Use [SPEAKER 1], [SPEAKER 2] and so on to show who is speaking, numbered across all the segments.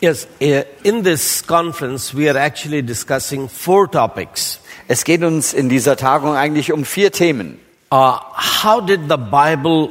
[SPEAKER 1] Yes, uh, in this conference, we are actually discussing four topics.
[SPEAKER 2] Es geht uns in dieser Tagung eigentlich um vier Themen.
[SPEAKER 1] Uh, how did the Bible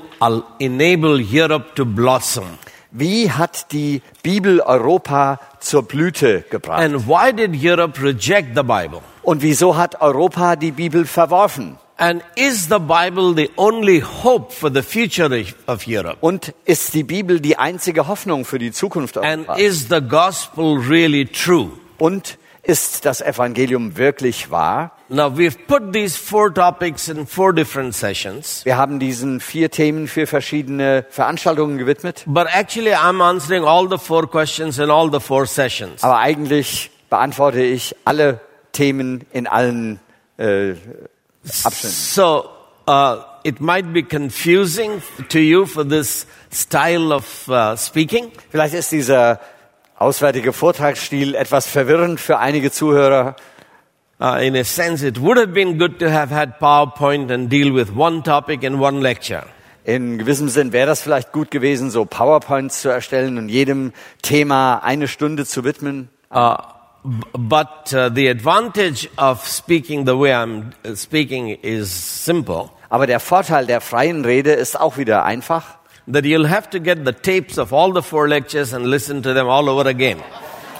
[SPEAKER 1] enable Europe to blossom?
[SPEAKER 2] Wie hat die Bibel Europa zur Blüte gebracht?
[SPEAKER 1] And why did Europe reject the Bible?
[SPEAKER 2] Und wieso hat Europa die Bibel verworfen?
[SPEAKER 1] And is the Bible the only hope for the future of Europe?
[SPEAKER 2] Und ist die Bibel die einzige Hoffnung für die Zukunft
[SPEAKER 1] And
[SPEAKER 2] Europas?
[SPEAKER 1] is the gospel really true?
[SPEAKER 2] Und ist das Evangelium wirklich wahr?
[SPEAKER 1] Now, we've put these four topics in four different sessions,
[SPEAKER 2] Wir haben diesen vier Themen für verschiedene Veranstaltungen gewidmet.
[SPEAKER 1] but actually, I'm answering all the four questions in all the four sessions.
[SPEAKER 2] Aber eigentlich beantworte ich alle Themen in allen äh, Abschnitten.
[SPEAKER 1] So, uh, it might be confusing to you for this style of uh, speaking,
[SPEAKER 2] Vielleicht ist dieser auswärtige Vortragsstil etwas verwirrend für einige Zuhörer.
[SPEAKER 1] Uh, in a sense, it would have been good to have had PowerPoint and deal with one topic in one lecture.
[SPEAKER 2] In gewissem Sinn wäre das vielleicht gut gewesen, so PowerPoints zu erstellen und jedem Thema eine Stunde zu widmen.
[SPEAKER 1] Uh, but uh, the advantage of speaking the way I'm uh, speaking is simple.
[SPEAKER 2] Aber der Vorteil der freien Rede ist auch wieder einfach.
[SPEAKER 1] That you'll have to get the tapes of all the four lectures and listen to them all over again.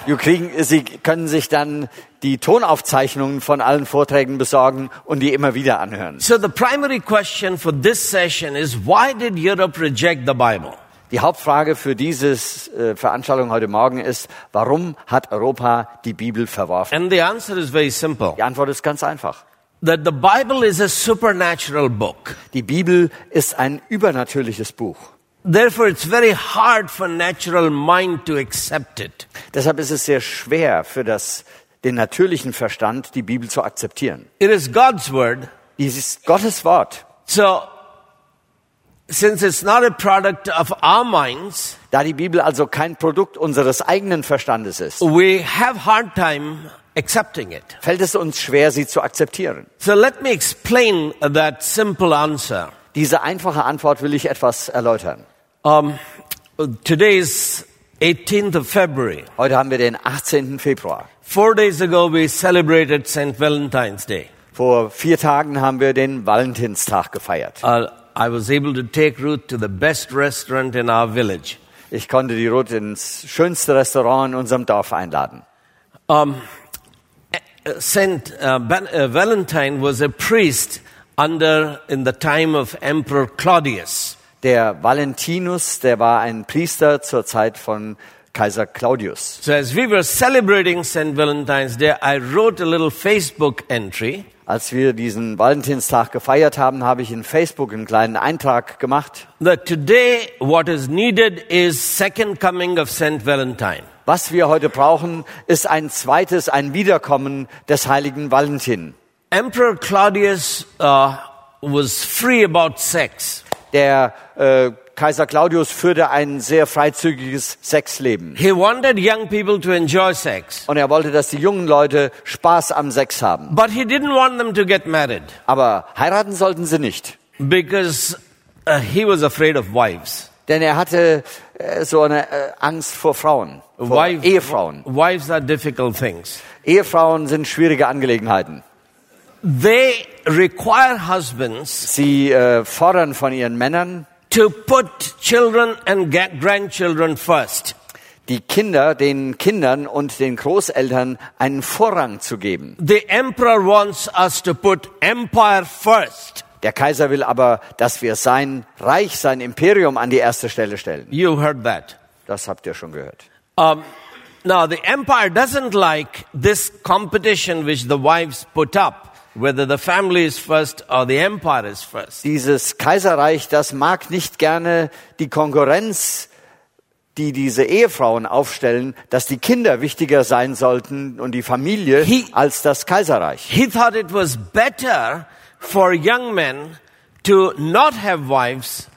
[SPEAKER 2] Sie, kriegen, Sie können sich dann die Tonaufzeichnungen von allen Vorträgen besorgen und die immer wieder anhören.
[SPEAKER 1] So the primary question for this session is why did Europe reject the Bible?
[SPEAKER 2] Die Hauptfrage für diese äh, Veranstaltung heute Morgen ist, warum hat Europa die Bibel verworfen?
[SPEAKER 1] And the answer is very simple.
[SPEAKER 2] Die Antwort ist ganz einfach.
[SPEAKER 1] That the Bible is a supernatural book.
[SPEAKER 2] Die Bibel ist ein übernatürliches Buch.
[SPEAKER 1] Therefore, it's very hard for natural mind to accept it.
[SPEAKER 2] Deshalb ist es sehr schwer für das, den natürlichen Verstand, die Bibel zu akzeptieren.
[SPEAKER 1] It is God's word.
[SPEAKER 2] Dies ist Gottes Wort.
[SPEAKER 1] So, since it's not a product of our minds,
[SPEAKER 2] Da die Bibel also kein Produkt unseres eigenen Verstandes ist,
[SPEAKER 1] we have hard time accepting it.
[SPEAKER 2] fällt es uns schwer, sie zu akzeptieren.
[SPEAKER 1] So let me explain that simple answer.
[SPEAKER 2] Diese einfache Antwort will ich etwas erläutern.
[SPEAKER 1] Um, today is 18th of February.
[SPEAKER 2] Heute haben wir den 18. Februar.
[SPEAKER 1] Four days ago, we celebrated St. Valentine's Day.
[SPEAKER 2] Vor vier Tagen haben wir den Valentinstag gefeiert.
[SPEAKER 1] Uh, I was able to take Ruth to the best restaurant in our village.
[SPEAKER 2] Ich konnte die Ruth ins schönste Restaurant in unserem Dorf einladen.
[SPEAKER 1] Um, uh, Saint uh, uh, Valentine was a priest under in the time of Emperor Claudius.
[SPEAKER 2] Der Valentinus, der war ein Priester zur Zeit von Kaiser Claudius.
[SPEAKER 1] So as we were celebrating Saint Valentine's Day, I wrote a little Facebook entry
[SPEAKER 2] Als wir diesen Valentinstag gefeiert haben, habe ich in Facebook einen kleinen Eintrag gemacht.
[SPEAKER 1] that today what is needed is second coming of Saint Valentine.
[SPEAKER 2] Was wir heute brauchen, ist ein zweites, ein Wiederkommen des heiligen Valentin.
[SPEAKER 1] Emperor Claudius uh, was free about sex.
[SPEAKER 2] Der äh, Kaiser Claudius führte ein sehr freizügiges Sexleben.
[SPEAKER 1] He wanted young people to enjoy sex,
[SPEAKER 2] Und er wollte, dass die jungen Leute Spaß am Sex haben.
[SPEAKER 1] but he didn't want them to get married
[SPEAKER 2] Aber heiraten sollten sie nicht.
[SPEAKER 1] because uh, he was afraid of wives.
[SPEAKER 2] Denn er hatte äh, so eine äh, Angst vor Frauen, vor
[SPEAKER 1] Wives-
[SPEAKER 2] Ehefrauen.
[SPEAKER 1] Wives are difficult things.
[SPEAKER 2] Ehefrauen sind schwierige Angelegenheiten.
[SPEAKER 1] They require husbands
[SPEAKER 2] Sie äh, fordern von ihren Männern,
[SPEAKER 1] to put children and grandchildren first.
[SPEAKER 2] die Kinder, den Kindern und den Großeltern einen Vorrang zu geben.
[SPEAKER 1] The emperor wants us to put empire first.
[SPEAKER 2] Der Kaiser will aber, dass wir sein Reich, sein Imperium an die erste Stelle stellen.
[SPEAKER 1] You heard that.
[SPEAKER 2] Das habt ihr schon gehört.
[SPEAKER 1] Um, now, the empire doesn't like this competition which the wives put up, whether the family is first or the empire is first.
[SPEAKER 2] Dieses Kaiserreich, das mag nicht gerne die Konkurrenz, die diese Ehefrauen aufstellen, dass die Kinder wichtiger sein sollten und die Familie
[SPEAKER 1] He-
[SPEAKER 2] als das Kaiserreich.
[SPEAKER 1] He thought it was better for young men to not have wives,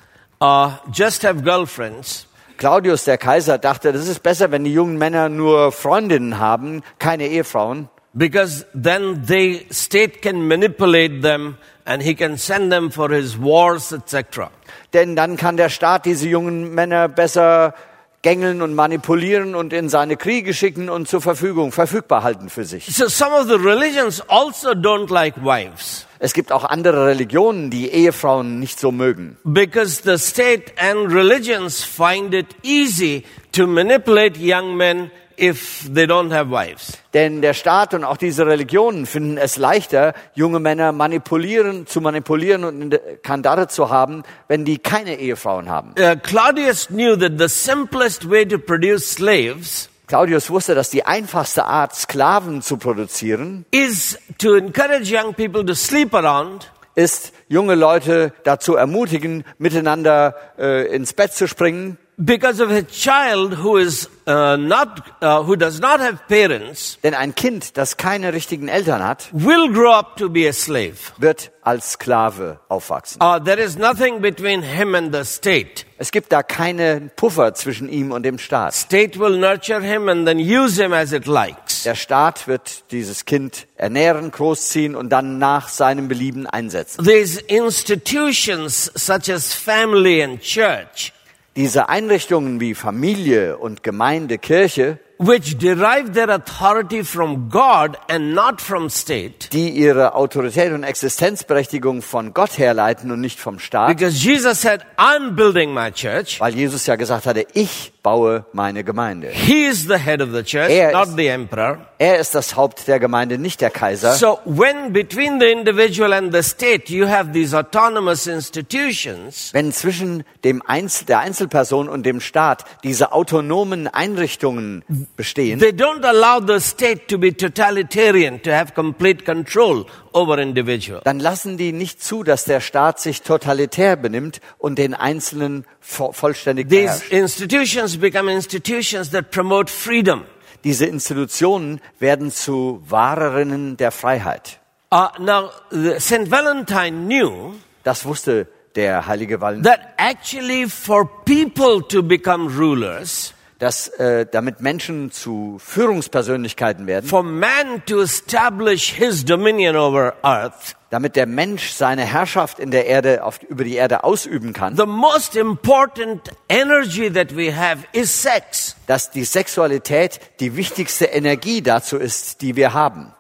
[SPEAKER 1] uh, just have girlfriends,
[SPEAKER 2] Claudius, der Kaiser, dachte, das ist besser, wenn die jungen Männer nur Freundinnen haben, keine Ehefrauen,
[SPEAKER 1] because then the state can manipulate them and he can send them for his wars, etc.
[SPEAKER 2] denn dann kann der Staat diese jungen Männer besser gängeln und manipulieren und in seine Kriege schicken und zur Verfügung, verfügbar halten für sich.
[SPEAKER 1] So some of the religions also don't like wives
[SPEAKER 2] Es gibt auch andere Religionen, die Ehefrauen nicht so mögen.
[SPEAKER 1] because the state and religions find it easy to manipulate young men if they don't have wives.
[SPEAKER 2] Denn der Staat und auch diese Religionen finden es leichter, junge Männer manipulieren, zu manipulieren und Kandare zu haben, wenn die keine Ehefrauen haben.
[SPEAKER 1] Uh, Claudius knew that the simplest way to produce slaves
[SPEAKER 2] Claudius wusste, dass die einfachste Art, Sklaven zu produzieren,
[SPEAKER 1] is to encourage young people to sleep around
[SPEAKER 2] ist, junge Leute dazu ermutigen, miteinander äh, ins Bett zu springen,
[SPEAKER 1] because of a child who is uh, not uh, who does not have parents
[SPEAKER 2] denn ein Kind, das keine richtigen Eltern hat,
[SPEAKER 1] will grow up to be a slave.
[SPEAKER 2] wird als Sklave aufwachsen.
[SPEAKER 1] Uh, there is nothing between him and the state.
[SPEAKER 2] Es gibt da keinen Puffer zwischen ihm und dem Staat.
[SPEAKER 1] State will nurture him and then use him as it likes.
[SPEAKER 2] Der Staat wird dieses Kind ernähren, großziehen und dann nach seinem Belieben einsetzen.
[SPEAKER 1] These institutions such as family and church,
[SPEAKER 2] Diese Einrichtungen wie Familie und Gemeinde, Kirche,
[SPEAKER 1] which derive their authority from God and not from state,
[SPEAKER 2] die ihre Autorität und Existenzberechtigung von Gott herleiten und nicht vom Staat,
[SPEAKER 1] because Jesus said, I'm building my church.
[SPEAKER 2] weil Jesus ja gesagt hatte, ich baue meine Gemeinde.
[SPEAKER 1] He is the head of the church,
[SPEAKER 2] Er
[SPEAKER 1] not
[SPEAKER 2] ist-
[SPEAKER 1] the emperor.
[SPEAKER 2] Er ist das Haupt der Gemeinde, nicht der Kaiser.
[SPEAKER 1] So when between the individual and the state you have these autonomous institutions,
[SPEAKER 2] Wenn zwischen dem Einzel der Einzelperson und dem Staat diese autonomen Einrichtungen bestehen,
[SPEAKER 1] they don't allow the state to be totalitarian, to have complete control over individual.
[SPEAKER 2] dann lassen die nicht zu, dass der Staat sich totalitär benimmt und den Einzelnen vo vollständig
[SPEAKER 1] These
[SPEAKER 2] beherrscht.
[SPEAKER 1] institutions become institutions that promote freedom.
[SPEAKER 2] Diese Institutionen werden zu Wahrerinnen der Freiheit.
[SPEAKER 1] Uh, now, St. Valentine knew
[SPEAKER 2] Das wusste der heilige Valentin,
[SPEAKER 1] that actually for people to become rulers,
[SPEAKER 2] dass äh, damit Menschen zu Führungspersönlichkeiten werden,
[SPEAKER 1] for man to establish his dominion over earth,
[SPEAKER 2] damit der Mensch seine Herrschaft in der Erde auf, über die Erde ausüben kann,
[SPEAKER 1] the most important energy that we have is sex.
[SPEAKER 2] dass die Sexualität die wichtigste Energie dazu ist, die wir haben.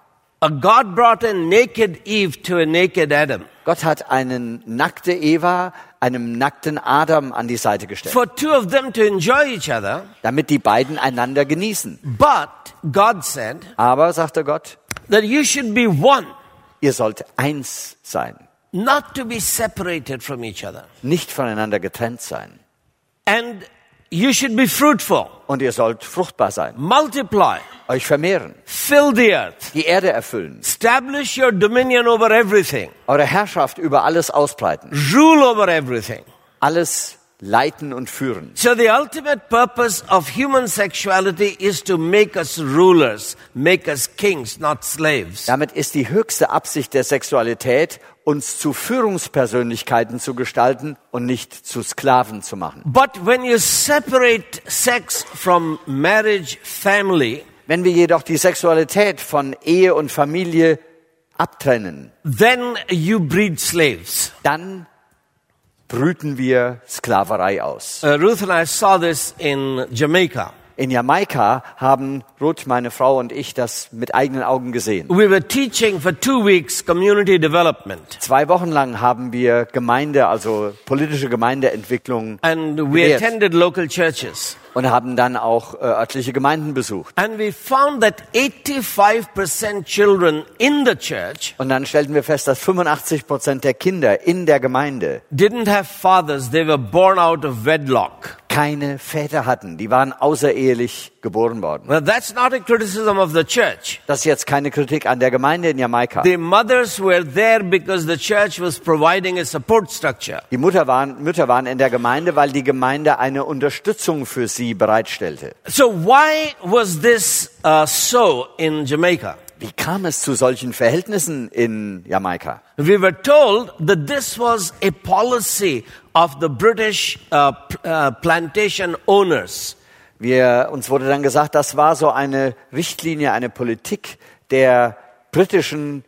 [SPEAKER 1] Uh, God brought a naked Eve to a naked Adam.
[SPEAKER 2] Gott hat einen nackte Eva einem nackten Adam an die Seite gestellt,
[SPEAKER 1] For two of them to enjoy each other,
[SPEAKER 2] damit die beiden einander genießen.
[SPEAKER 1] but God said
[SPEAKER 2] Aber, sagte Gott,
[SPEAKER 1] that you should be one,
[SPEAKER 2] ihr sollt eins sein,
[SPEAKER 1] not to be separated from each other.
[SPEAKER 2] nicht voneinander getrennt sein.
[SPEAKER 1] And you should be fruitful,
[SPEAKER 2] Und ihr sollt fruchtbar sein,
[SPEAKER 1] multiply,
[SPEAKER 2] euch vermehren,
[SPEAKER 1] fill the earth,
[SPEAKER 2] die Erde erfüllen,
[SPEAKER 1] establish your dominion over everything,
[SPEAKER 2] eure Herrschaft über alles ausbreiten,
[SPEAKER 1] rule over everything.
[SPEAKER 2] alles leiten und führen.
[SPEAKER 1] So the ultimate purpose of human sexuality is to make us rulers, make us kings, not slaves.
[SPEAKER 2] Damit ist die höchste Absicht der Sexualität, uns zu Führungspersönlichkeiten zu gestalten und nicht zu Sklaven zu machen.
[SPEAKER 1] But when you separate sex from marriage, family,
[SPEAKER 2] Wenn wir jedoch die Sexualität von Ehe und Familie abtrennen,
[SPEAKER 1] then you breed slaves.
[SPEAKER 2] dann brüten wir Sklaverei aus.
[SPEAKER 1] Uh, Ruth and I saw this in Jamaica.
[SPEAKER 2] In Jamaika haben Ruth, meine Frau und ich das mit eigenen Augen gesehen.
[SPEAKER 1] We were teaching for two weeks community development.
[SPEAKER 2] Zwei Wochen lang haben wir Gemeinde, also politische Gemeindeentwicklung
[SPEAKER 1] And we
[SPEAKER 2] gelehrt
[SPEAKER 1] attended local churches.
[SPEAKER 2] Und haben dann auch äh, örtliche Gemeinden besucht.
[SPEAKER 1] And we found that 85% children in the church
[SPEAKER 2] Und dann stellten wir fest, dass 85 Prozent der Kinder in der Gemeinde
[SPEAKER 1] didn't have fathers. They were born out of wedlock.
[SPEAKER 2] keine Väter hatten. Die waren außerehelich geboren worden.
[SPEAKER 1] Well, that's not a criticism of the church.
[SPEAKER 2] Das ist jetzt keine Kritik an der Gemeinde in Jamaika.
[SPEAKER 1] The mothers were there because the church was providing a support structure.
[SPEAKER 2] Die Mutter waren, Mütter waren in der Gemeinde, weil die Gemeinde eine Unterstützung für sie bereitstellte.
[SPEAKER 1] So why was this uh, so in Jamaica?
[SPEAKER 2] Wie kam es zu solchen Verhältnissen in Jamaika?
[SPEAKER 1] We were told that this was a policy of the British uh, uh, plantation owners.
[SPEAKER 2] Wir, uns wurde dann gesagt, das war so eine Richtlinie, eine Politik der britischen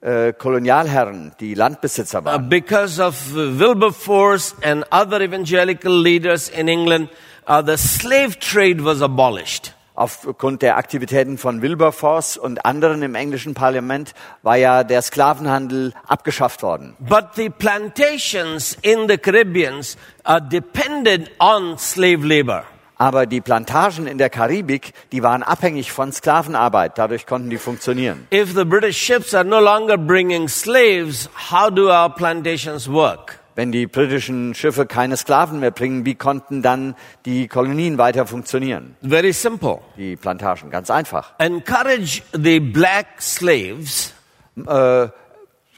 [SPEAKER 2] äh, Kolonialherren, die Landbesitzer
[SPEAKER 1] Uh,
[SPEAKER 2] waren.
[SPEAKER 1] because of uh, Wilberforce and other evangelical leaders in England uh, the slave trade was abolished.
[SPEAKER 2] Aufgrund der Aktivitäten von Wilberforce und anderen im englischen Parlament war ja der Sklavenhandel abgeschafft worden.
[SPEAKER 1] But the plantations in the Caribbeans uh, depended on slave labor.
[SPEAKER 2] Aber die Plantagen in der Karibik, die waren abhängig von Sklavenarbeit. Dadurch konnten die funktionieren.
[SPEAKER 1] If the British ships are no longer bringing slaves, how do our plantations work?
[SPEAKER 2] Wenn die britischen Schiffe keine Sklaven mehr bringen, wie konnten dann die Kolonien weiter funktionieren?
[SPEAKER 1] Very simple.
[SPEAKER 2] Die Plantagen, ganz einfach.
[SPEAKER 1] Encourage the black slaves
[SPEAKER 2] Äh,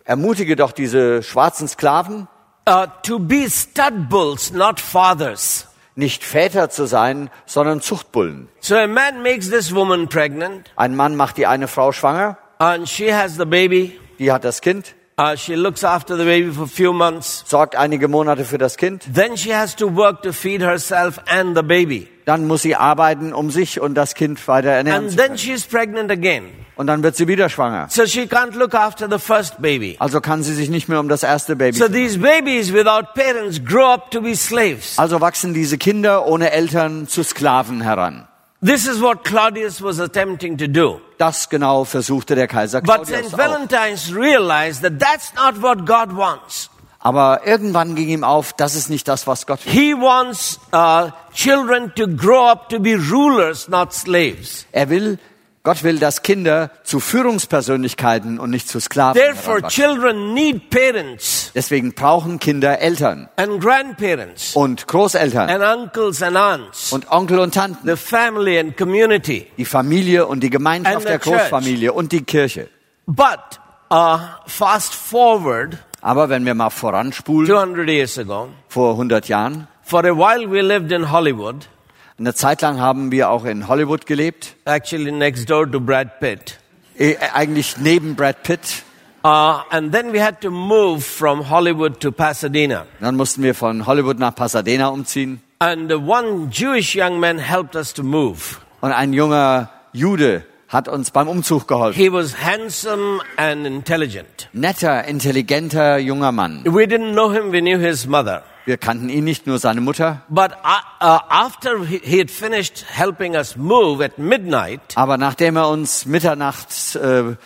[SPEAKER 2] ermutige doch diese schwarzen Sklaven,
[SPEAKER 1] uh, to be stud bulls, not fathers.
[SPEAKER 2] nicht Väter zu sein, sondern Zuchtbullen.
[SPEAKER 1] So a man makes this woman pregnant,
[SPEAKER 2] Ein Mann macht die eine Frau schwanger,
[SPEAKER 1] and she has the baby.
[SPEAKER 2] die hat das Kind,
[SPEAKER 1] Uh, she looks after the baby for a few months.
[SPEAKER 2] sorgt einige Monate für das Kind,
[SPEAKER 1] Then she has to work to feed herself and the baby.
[SPEAKER 2] dann muss sie arbeiten, um sich und das Kind weiter ernähren
[SPEAKER 1] And
[SPEAKER 2] zu
[SPEAKER 1] then
[SPEAKER 2] können.
[SPEAKER 1] she's pregnant again.
[SPEAKER 2] Und dann wird sie wieder schwanger.
[SPEAKER 1] So she can't look after the first baby.
[SPEAKER 2] Also kann sie sich nicht mehr um das erste Baby
[SPEAKER 1] So
[SPEAKER 2] kümmern.
[SPEAKER 1] these babies without parents grow up to be slaves.
[SPEAKER 2] Also wachsen diese Kinder ohne Eltern zu Sklaven heran.
[SPEAKER 1] This is what Claudius was attempting to do.
[SPEAKER 2] Das genau versuchte der Kaiser
[SPEAKER 1] But
[SPEAKER 2] Claudius
[SPEAKER 1] St.
[SPEAKER 2] auch.
[SPEAKER 1] Valentine's realized that that's not what God wants.
[SPEAKER 2] Aber irgendwann ging ihm auf, das ist nicht das, was Gott will.
[SPEAKER 1] He wants uh, children to grow up to be rulers, not slaves.
[SPEAKER 2] Er will, Gott will, dass Kinder zu Führungspersönlichkeiten und nicht zu Sklaven
[SPEAKER 1] parents.
[SPEAKER 2] Deswegen brauchen Kinder Eltern und Großeltern
[SPEAKER 1] and uncles and aunts,
[SPEAKER 2] und Onkel und Tanten,
[SPEAKER 1] the family and community.
[SPEAKER 2] die Familie und die Gemeinschaft der Großfamilie und die Kirche.
[SPEAKER 1] But uh, fast forward
[SPEAKER 2] Aber wenn wir mal voranspulen,
[SPEAKER 1] 200 years ago,
[SPEAKER 2] vor 100 Jahren,
[SPEAKER 1] for a while we lived in Hollywood,
[SPEAKER 2] eine Zeit lang haben wir auch in Hollywood gelebt,
[SPEAKER 1] actually next door to Brad Pitt.
[SPEAKER 2] eh, eigentlich neben Brad Pitt.
[SPEAKER 1] Uh, and then we had to move from Hollywood to Pasadena.
[SPEAKER 2] Dann mussten wir von Hollywood nach Pasadena umziehen.
[SPEAKER 1] And one Jewish young man helped us to move.
[SPEAKER 2] Und ein junger Jude hat uns beim Umzug geholfen.
[SPEAKER 1] He was handsome and intelligent.
[SPEAKER 2] Netter, intelligenter junger Mann.
[SPEAKER 1] We didn't know him, we knew his mother.
[SPEAKER 2] Wir kannten ihn nicht, nur seine Mutter.
[SPEAKER 1] But uh, uh, after he, had finished helping us move at midnight,
[SPEAKER 2] Aber nachdem er uns mitternachts äh,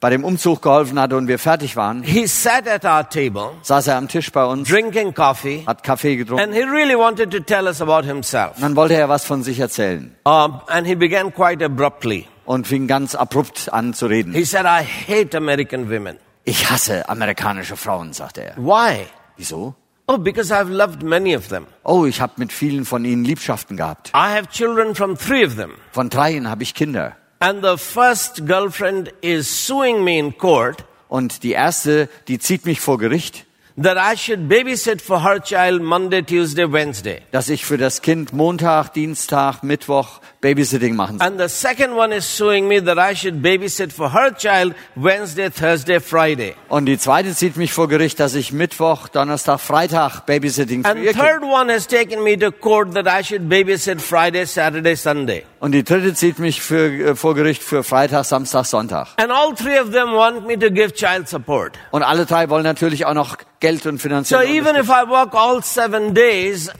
[SPEAKER 2] bei dem Umzug geholfen hatte und wir fertig waren,
[SPEAKER 1] he sat at our table
[SPEAKER 2] saß er am Tisch bei uns,
[SPEAKER 1] drinking coffee,
[SPEAKER 2] hat Kaffee getrunken.
[SPEAKER 1] and he really wanted to tell us about himself.
[SPEAKER 2] Und dann wollte er was von sich erzählen
[SPEAKER 1] Um, and he began quite abruptly.
[SPEAKER 2] und fing ganz abrupt an zu reden.
[SPEAKER 1] He said, I hate American women.
[SPEAKER 2] Ich hasse amerikanische Frauen, sagte er.
[SPEAKER 1] Why?
[SPEAKER 2] Wieso?
[SPEAKER 1] Oh, because I've loved many of them.
[SPEAKER 2] Oh, ich habe mit vielen von ihnen Liebschaften gehabt.
[SPEAKER 1] I have children from three of them.
[SPEAKER 2] Von dreien habe ich Kinder.
[SPEAKER 1] And the first girlfriend is suing me in court
[SPEAKER 2] Und die erste, die zieht mich vor Gericht,
[SPEAKER 1] that I should babysit for her child Monday, Tuesday, Wednesday.
[SPEAKER 2] dass ich für das Kind Montag, Dienstag, Mittwoch Babysitting machen soll.
[SPEAKER 1] And the second one is suing me that I should babysit for her child Wednesday, Thursday, Friday.
[SPEAKER 2] Und die zweite zieht mich vor Gericht, dass ich Mittwoch, Donnerstag, Freitag Babysitting für
[SPEAKER 1] And
[SPEAKER 2] ihr
[SPEAKER 1] third
[SPEAKER 2] Kind.
[SPEAKER 1] one has taken me to court that I should babysit Friday, Saturday, Sunday.
[SPEAKER 2] Und die dritte zieht mich für, äh, vor Gericht für Freitag, Samstag, Sonntag.
[SPEAKER 1] And all three of them want me to give child support.
[SPEAKER 2] Und alle drei wollen natürlich auch noch Geld und
[SPEAKER 1] So
[SPEAKER 2] finanziell.
[SPEAKER 1] even if I work all seven days, uh,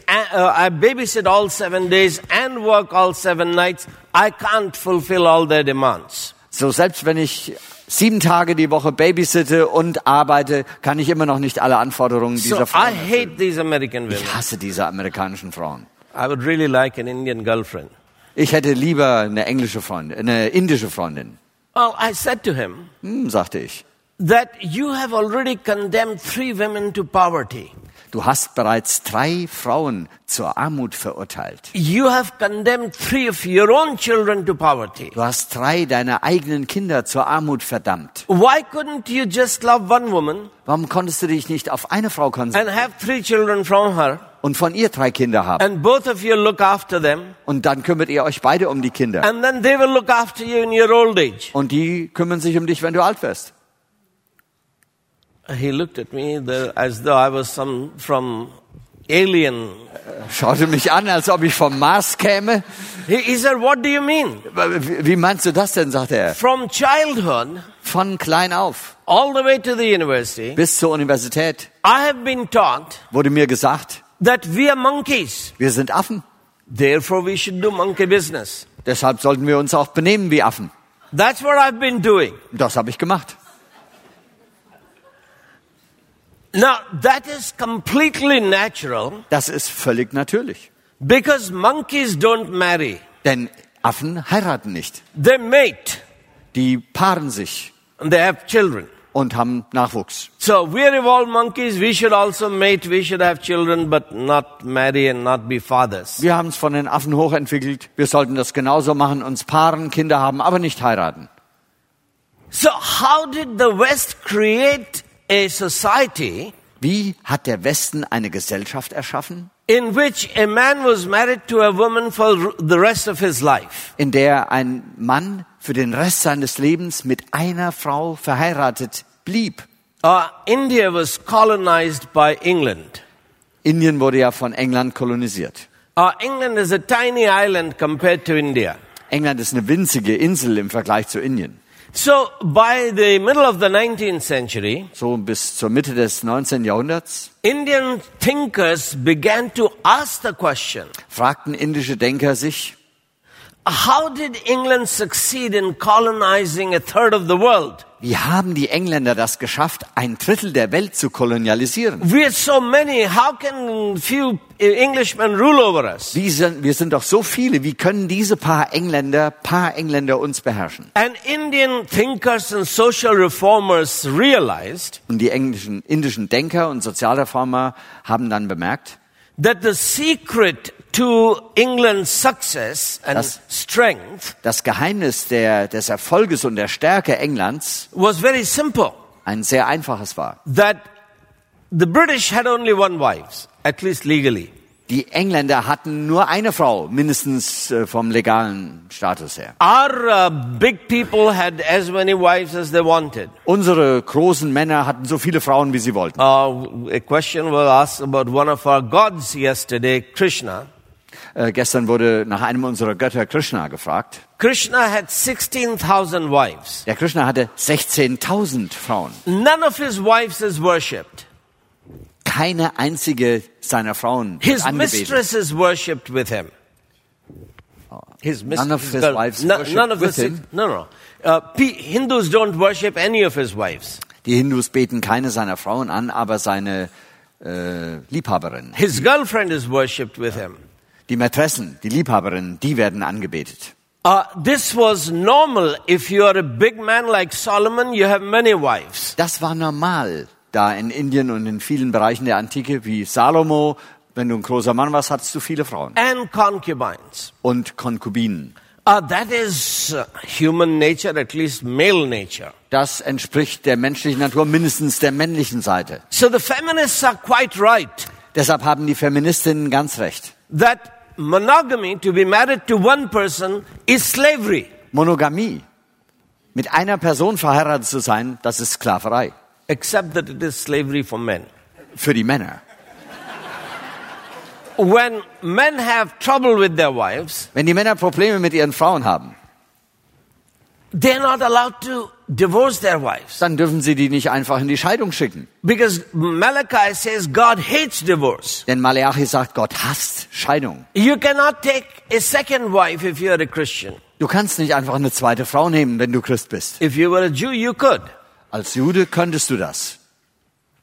[SPEAKER 1] I babysit all seven days and work all seven nights, I can't fulfill all their demands.
[SPEAKER 2] So selbst wenn ich sieben Tage die Woche babysitte und arbeite, kann ich immer noch nicht alle Anforderungen
[SPEAKER 1] So
[SPEAKER 2] dieser
[SPEAKER 1] I
[SPEAKER 2] Frauen erfüllen.
[SPEAKER 1] hate these American women.
[SPEAKER 2] Ich hasse diese amerikanischen Frauen.
[SPEAKER 1] I would really like an Indian girlfriend.
[SPEAKER 2] Ich hätte lieber eine englische Freundin, eine indische Freundin.
[SPEAKER 1] Well, I said to him
[SPEAKER 2] Hm, sagte ich.
[SPEAKER 1] That you have already condemned three women to poverty.
[SPEAKER 2] Du hast bereits drei Frauen zur Armut verurteilt.
[SPEAKER 1] You have condemned three of your own children to poverty.
[SPEAKER 2] Du hast drei deiner eigenen Kinder zur Armut verdammt.
[SPEAKER 1] Why couldn't you just love one woman
[SPEAKER 2] Warum konntest du dich nicht auf eine Frau konzentrieren
[SPEAKER 1] and have three children from her
[SPEAKER 2] und von ihr drei Kinder haben?
[SPEAKER 1] and both of you look after them
[SPEAKER 2] Und dann kümmert ihr euch beide um die Kinder.
[SPEAKER 1] and then they will look after you in your old age?
[SPEAKER 2] Und die kümmern sich um dich, wenn du alt wirst.
[SPEAKER 1] He looked at me the, as though I was some from alien.
[SPEAKER 2] Schaute mich an, als ob ich vom Mars käme.
[SPEAKER 1] He, he said, "What do you mean?"
[SPEAKER 2] Wie wie meinst du das denn, sagte er.
[SPEAKER 1] From childhood
[SPEAKER 2] Von klein auf
[SPEAKER 1] all the way to the university,
[SPEAKER 2] bis zur Universität
[SPEAKER 1] I have been taught
[SPEAKER 2] wurde mir gesagt,
[SPEAKER 1] that we are monkeys.
[SPEAKER 2] wir sind Affen.
[SPEAKER 1] Therefore, we should do monkey business.
[SPEAKER 2] Deshalb sollten wir uns auch benehmen wie Affen.
[SPEAKER 1] That's what I've been doing.
[SPEAKER 2] Das habe ich gemacht.
[SPEAKER 1] Now, that is completely natural
[SPEAKER 2] Das ist völlig natürlich.
[SPEAKER 1] because monkeys don't marry.
[SPEAKER 2] Denn Affen heiraten nicht.
[SPEAKER 1] They mate
[SPEAKER 2] Die paaren sich
[SPEAKER 1] and they have children.
[SPEAKER 2] und haben Nachwuchs.
[SPEAKER 1] So we're evolved monkeys. We should also mate. We should have children, but not marry and not be fathers.
[SPEAKER 2] Wir haben es von den Affen hochentwickelt. Wir sollten das genauso machen, uns paaren, Kinder haben, aber nicht heiraten.
[SPEAKER 1] So how did the West create a society
[SPEAKER 2] Wie hat der Westen eine Gesellschaft erschaffen,
[SPEAKER 1] in which a man was married to a woman for the rest of his life?
[SPEAKER 2] in der ein Mann für den Rest seines Lebens mit einer Frau verheiratet blieb?
[SPEAKER 1] Uh, India was colonized by England.
[SPEAKER 2] Indien wurde ja von England kolonisiert.
[SPEAKER 1] Uh, England is a tiny island compared to India.
[SPEAKER 2] England ist eine winzige Insel im Vergleich zu Indien.
[SPEAKER 1] So by the middle of the 19th century,
[SPEAKER 2] So bis zur Mitte des 19. Jahrhunderts
[SPEAKER 1] Indian thinkers began to ask the question,
[SPEAKER 2] fragten indische Denker sich,
[SPEAKER 1] how did England succeed in colonizing a third of the world?
[SPEAKER 2] Wie haben die Engländer das geschafft, ein Drittel der Welt zu kolonialisieren?
[SPEAKER 1] We're so many, how can few Englishmen rule over us?
[SPEAKER 2] Wie sind, wir sind doch so viele, wie können diese paar Engländer, paar Engländer uns beherrschen?
[SPEAKER 1] And Indian thinkers and social reformers realized
[SPEAKER 2] Und die englischen, indischen Denker und Sozialreformer haben dann bemerkt,
[SPEAKER 1] that the secret to England's success and
[SPEAKER 2] Das-
[SPEAKER 1] strength
[SPEAKER 2] das Geheimnis der, des Erfolges und der Stärke Englands
[SPEAKER 1] was very simple.
[SPEAKER 2] ein sehr einfaches war.
[SPEAKER 1] That the British had only one wife, at least legally.
[SPEAKER 2] Die Engländer hatten nur eine Frau, mindestens äh, vom legalen Status her.
[SPEAKER 1] Our uh, big people had as many wives as they wanted.
[SPEAKER 2] Unsere großen Männer hatten so viele Frauen, wie sie wollten.
[SPEAKER 1] Uh, a question was asked about one of our gods yesterday, Krishna.
[SPEAKER 2] Äh, gestern wurde nach einem unserer Götter Krishna gefragt.
[SPEAKER 1] Krishna had 16,000 wives.
[SPEAKER 2] Der Krishna hatte 16.000 Frauen.
[SPEAKER 1] None of his wives is worshipped.
[SPEAKER 2] Keine einzige seiner Frauen
[SPEAKER 1] His
[SPEAKER 2] angebetet.
[SPEAKER 1] mistress is worshipped with him. His mistress,
[SPEAKER 2] None of his wives
[SPEAKER 1] no- none of
[SPEAKER 2] with
[SPEAKER 1] his,
[SPEAKER 2] him?
[SPEAKER 1] No, no. Uh, Hindus don't worship any of his wives.
[SPEAKER 2] Die Hindus beten keine seiner Frauen an, aber seine äh, Liebhaberin.
[SPEAKER 1] His girlfriend is worshipped with him.
[SPEAKER 2] Die Mätressen, die Liebhaberinnen, die werden angebetet.
[SPEAKER 1] Uh, this was normal. If you are a big man like Solomon, you have many wives.
[SPEAKER 2] Das war normal da in Indien und in vielen Bereichen der Antike, wie Salomo. Wenn du ein großer Mann warst, hattest du viele Frauen.
[SPEAKER 1] And concubines.
[SPEAKER 2] Und Konkubinen.
[SPEAKER 1] Uh, that is uh, human nature, at least male nature.
[SPEAKER 2] Das entspricht der menschlichen Natur, mindestens der männlichen Seite.
[SPEAKER 1] So the feminists are quite right
[SPEAKER 2] Deshalb haben die Feministinnen ganz recht.
[SPEAKER 1] that monogamy, to be married to one person, is slavery.
[SPEAKER 2] Monogamie, mit einer Person verheiratet zu sein, das ist Sklaverei.
[SPEAKER 1] Except that it is slavery for men.
[SPEAKER 2] Für die Männer.
[SPEAKER 1] When men have trouble with their wives,
[SPEAKER 2] Wenn die Männer Probleme mit ihren Frauen haben,
[SPEAKER 1] they're not allowed to divorce their wives.
[SPEAKER 2] dann dürfen sie die nicht einfach in die Scheidung schicken.
[SPEAKER 1] Because Malachi says God hates divorce.
[SPEAKER 2] Denn Maleachi sagt, Gott hasst Scheidung.
[SPEAKER 1] You cannot take a second wife if you are a Christian.
[SPEAKER 2] Du kannst nicht einfach eine zweite Frau nehmen, wenn du Christ bist.
[SPEAKER 1] If you were a Jew, you could.
[SPEAKER 2] Als Jude könntest du das.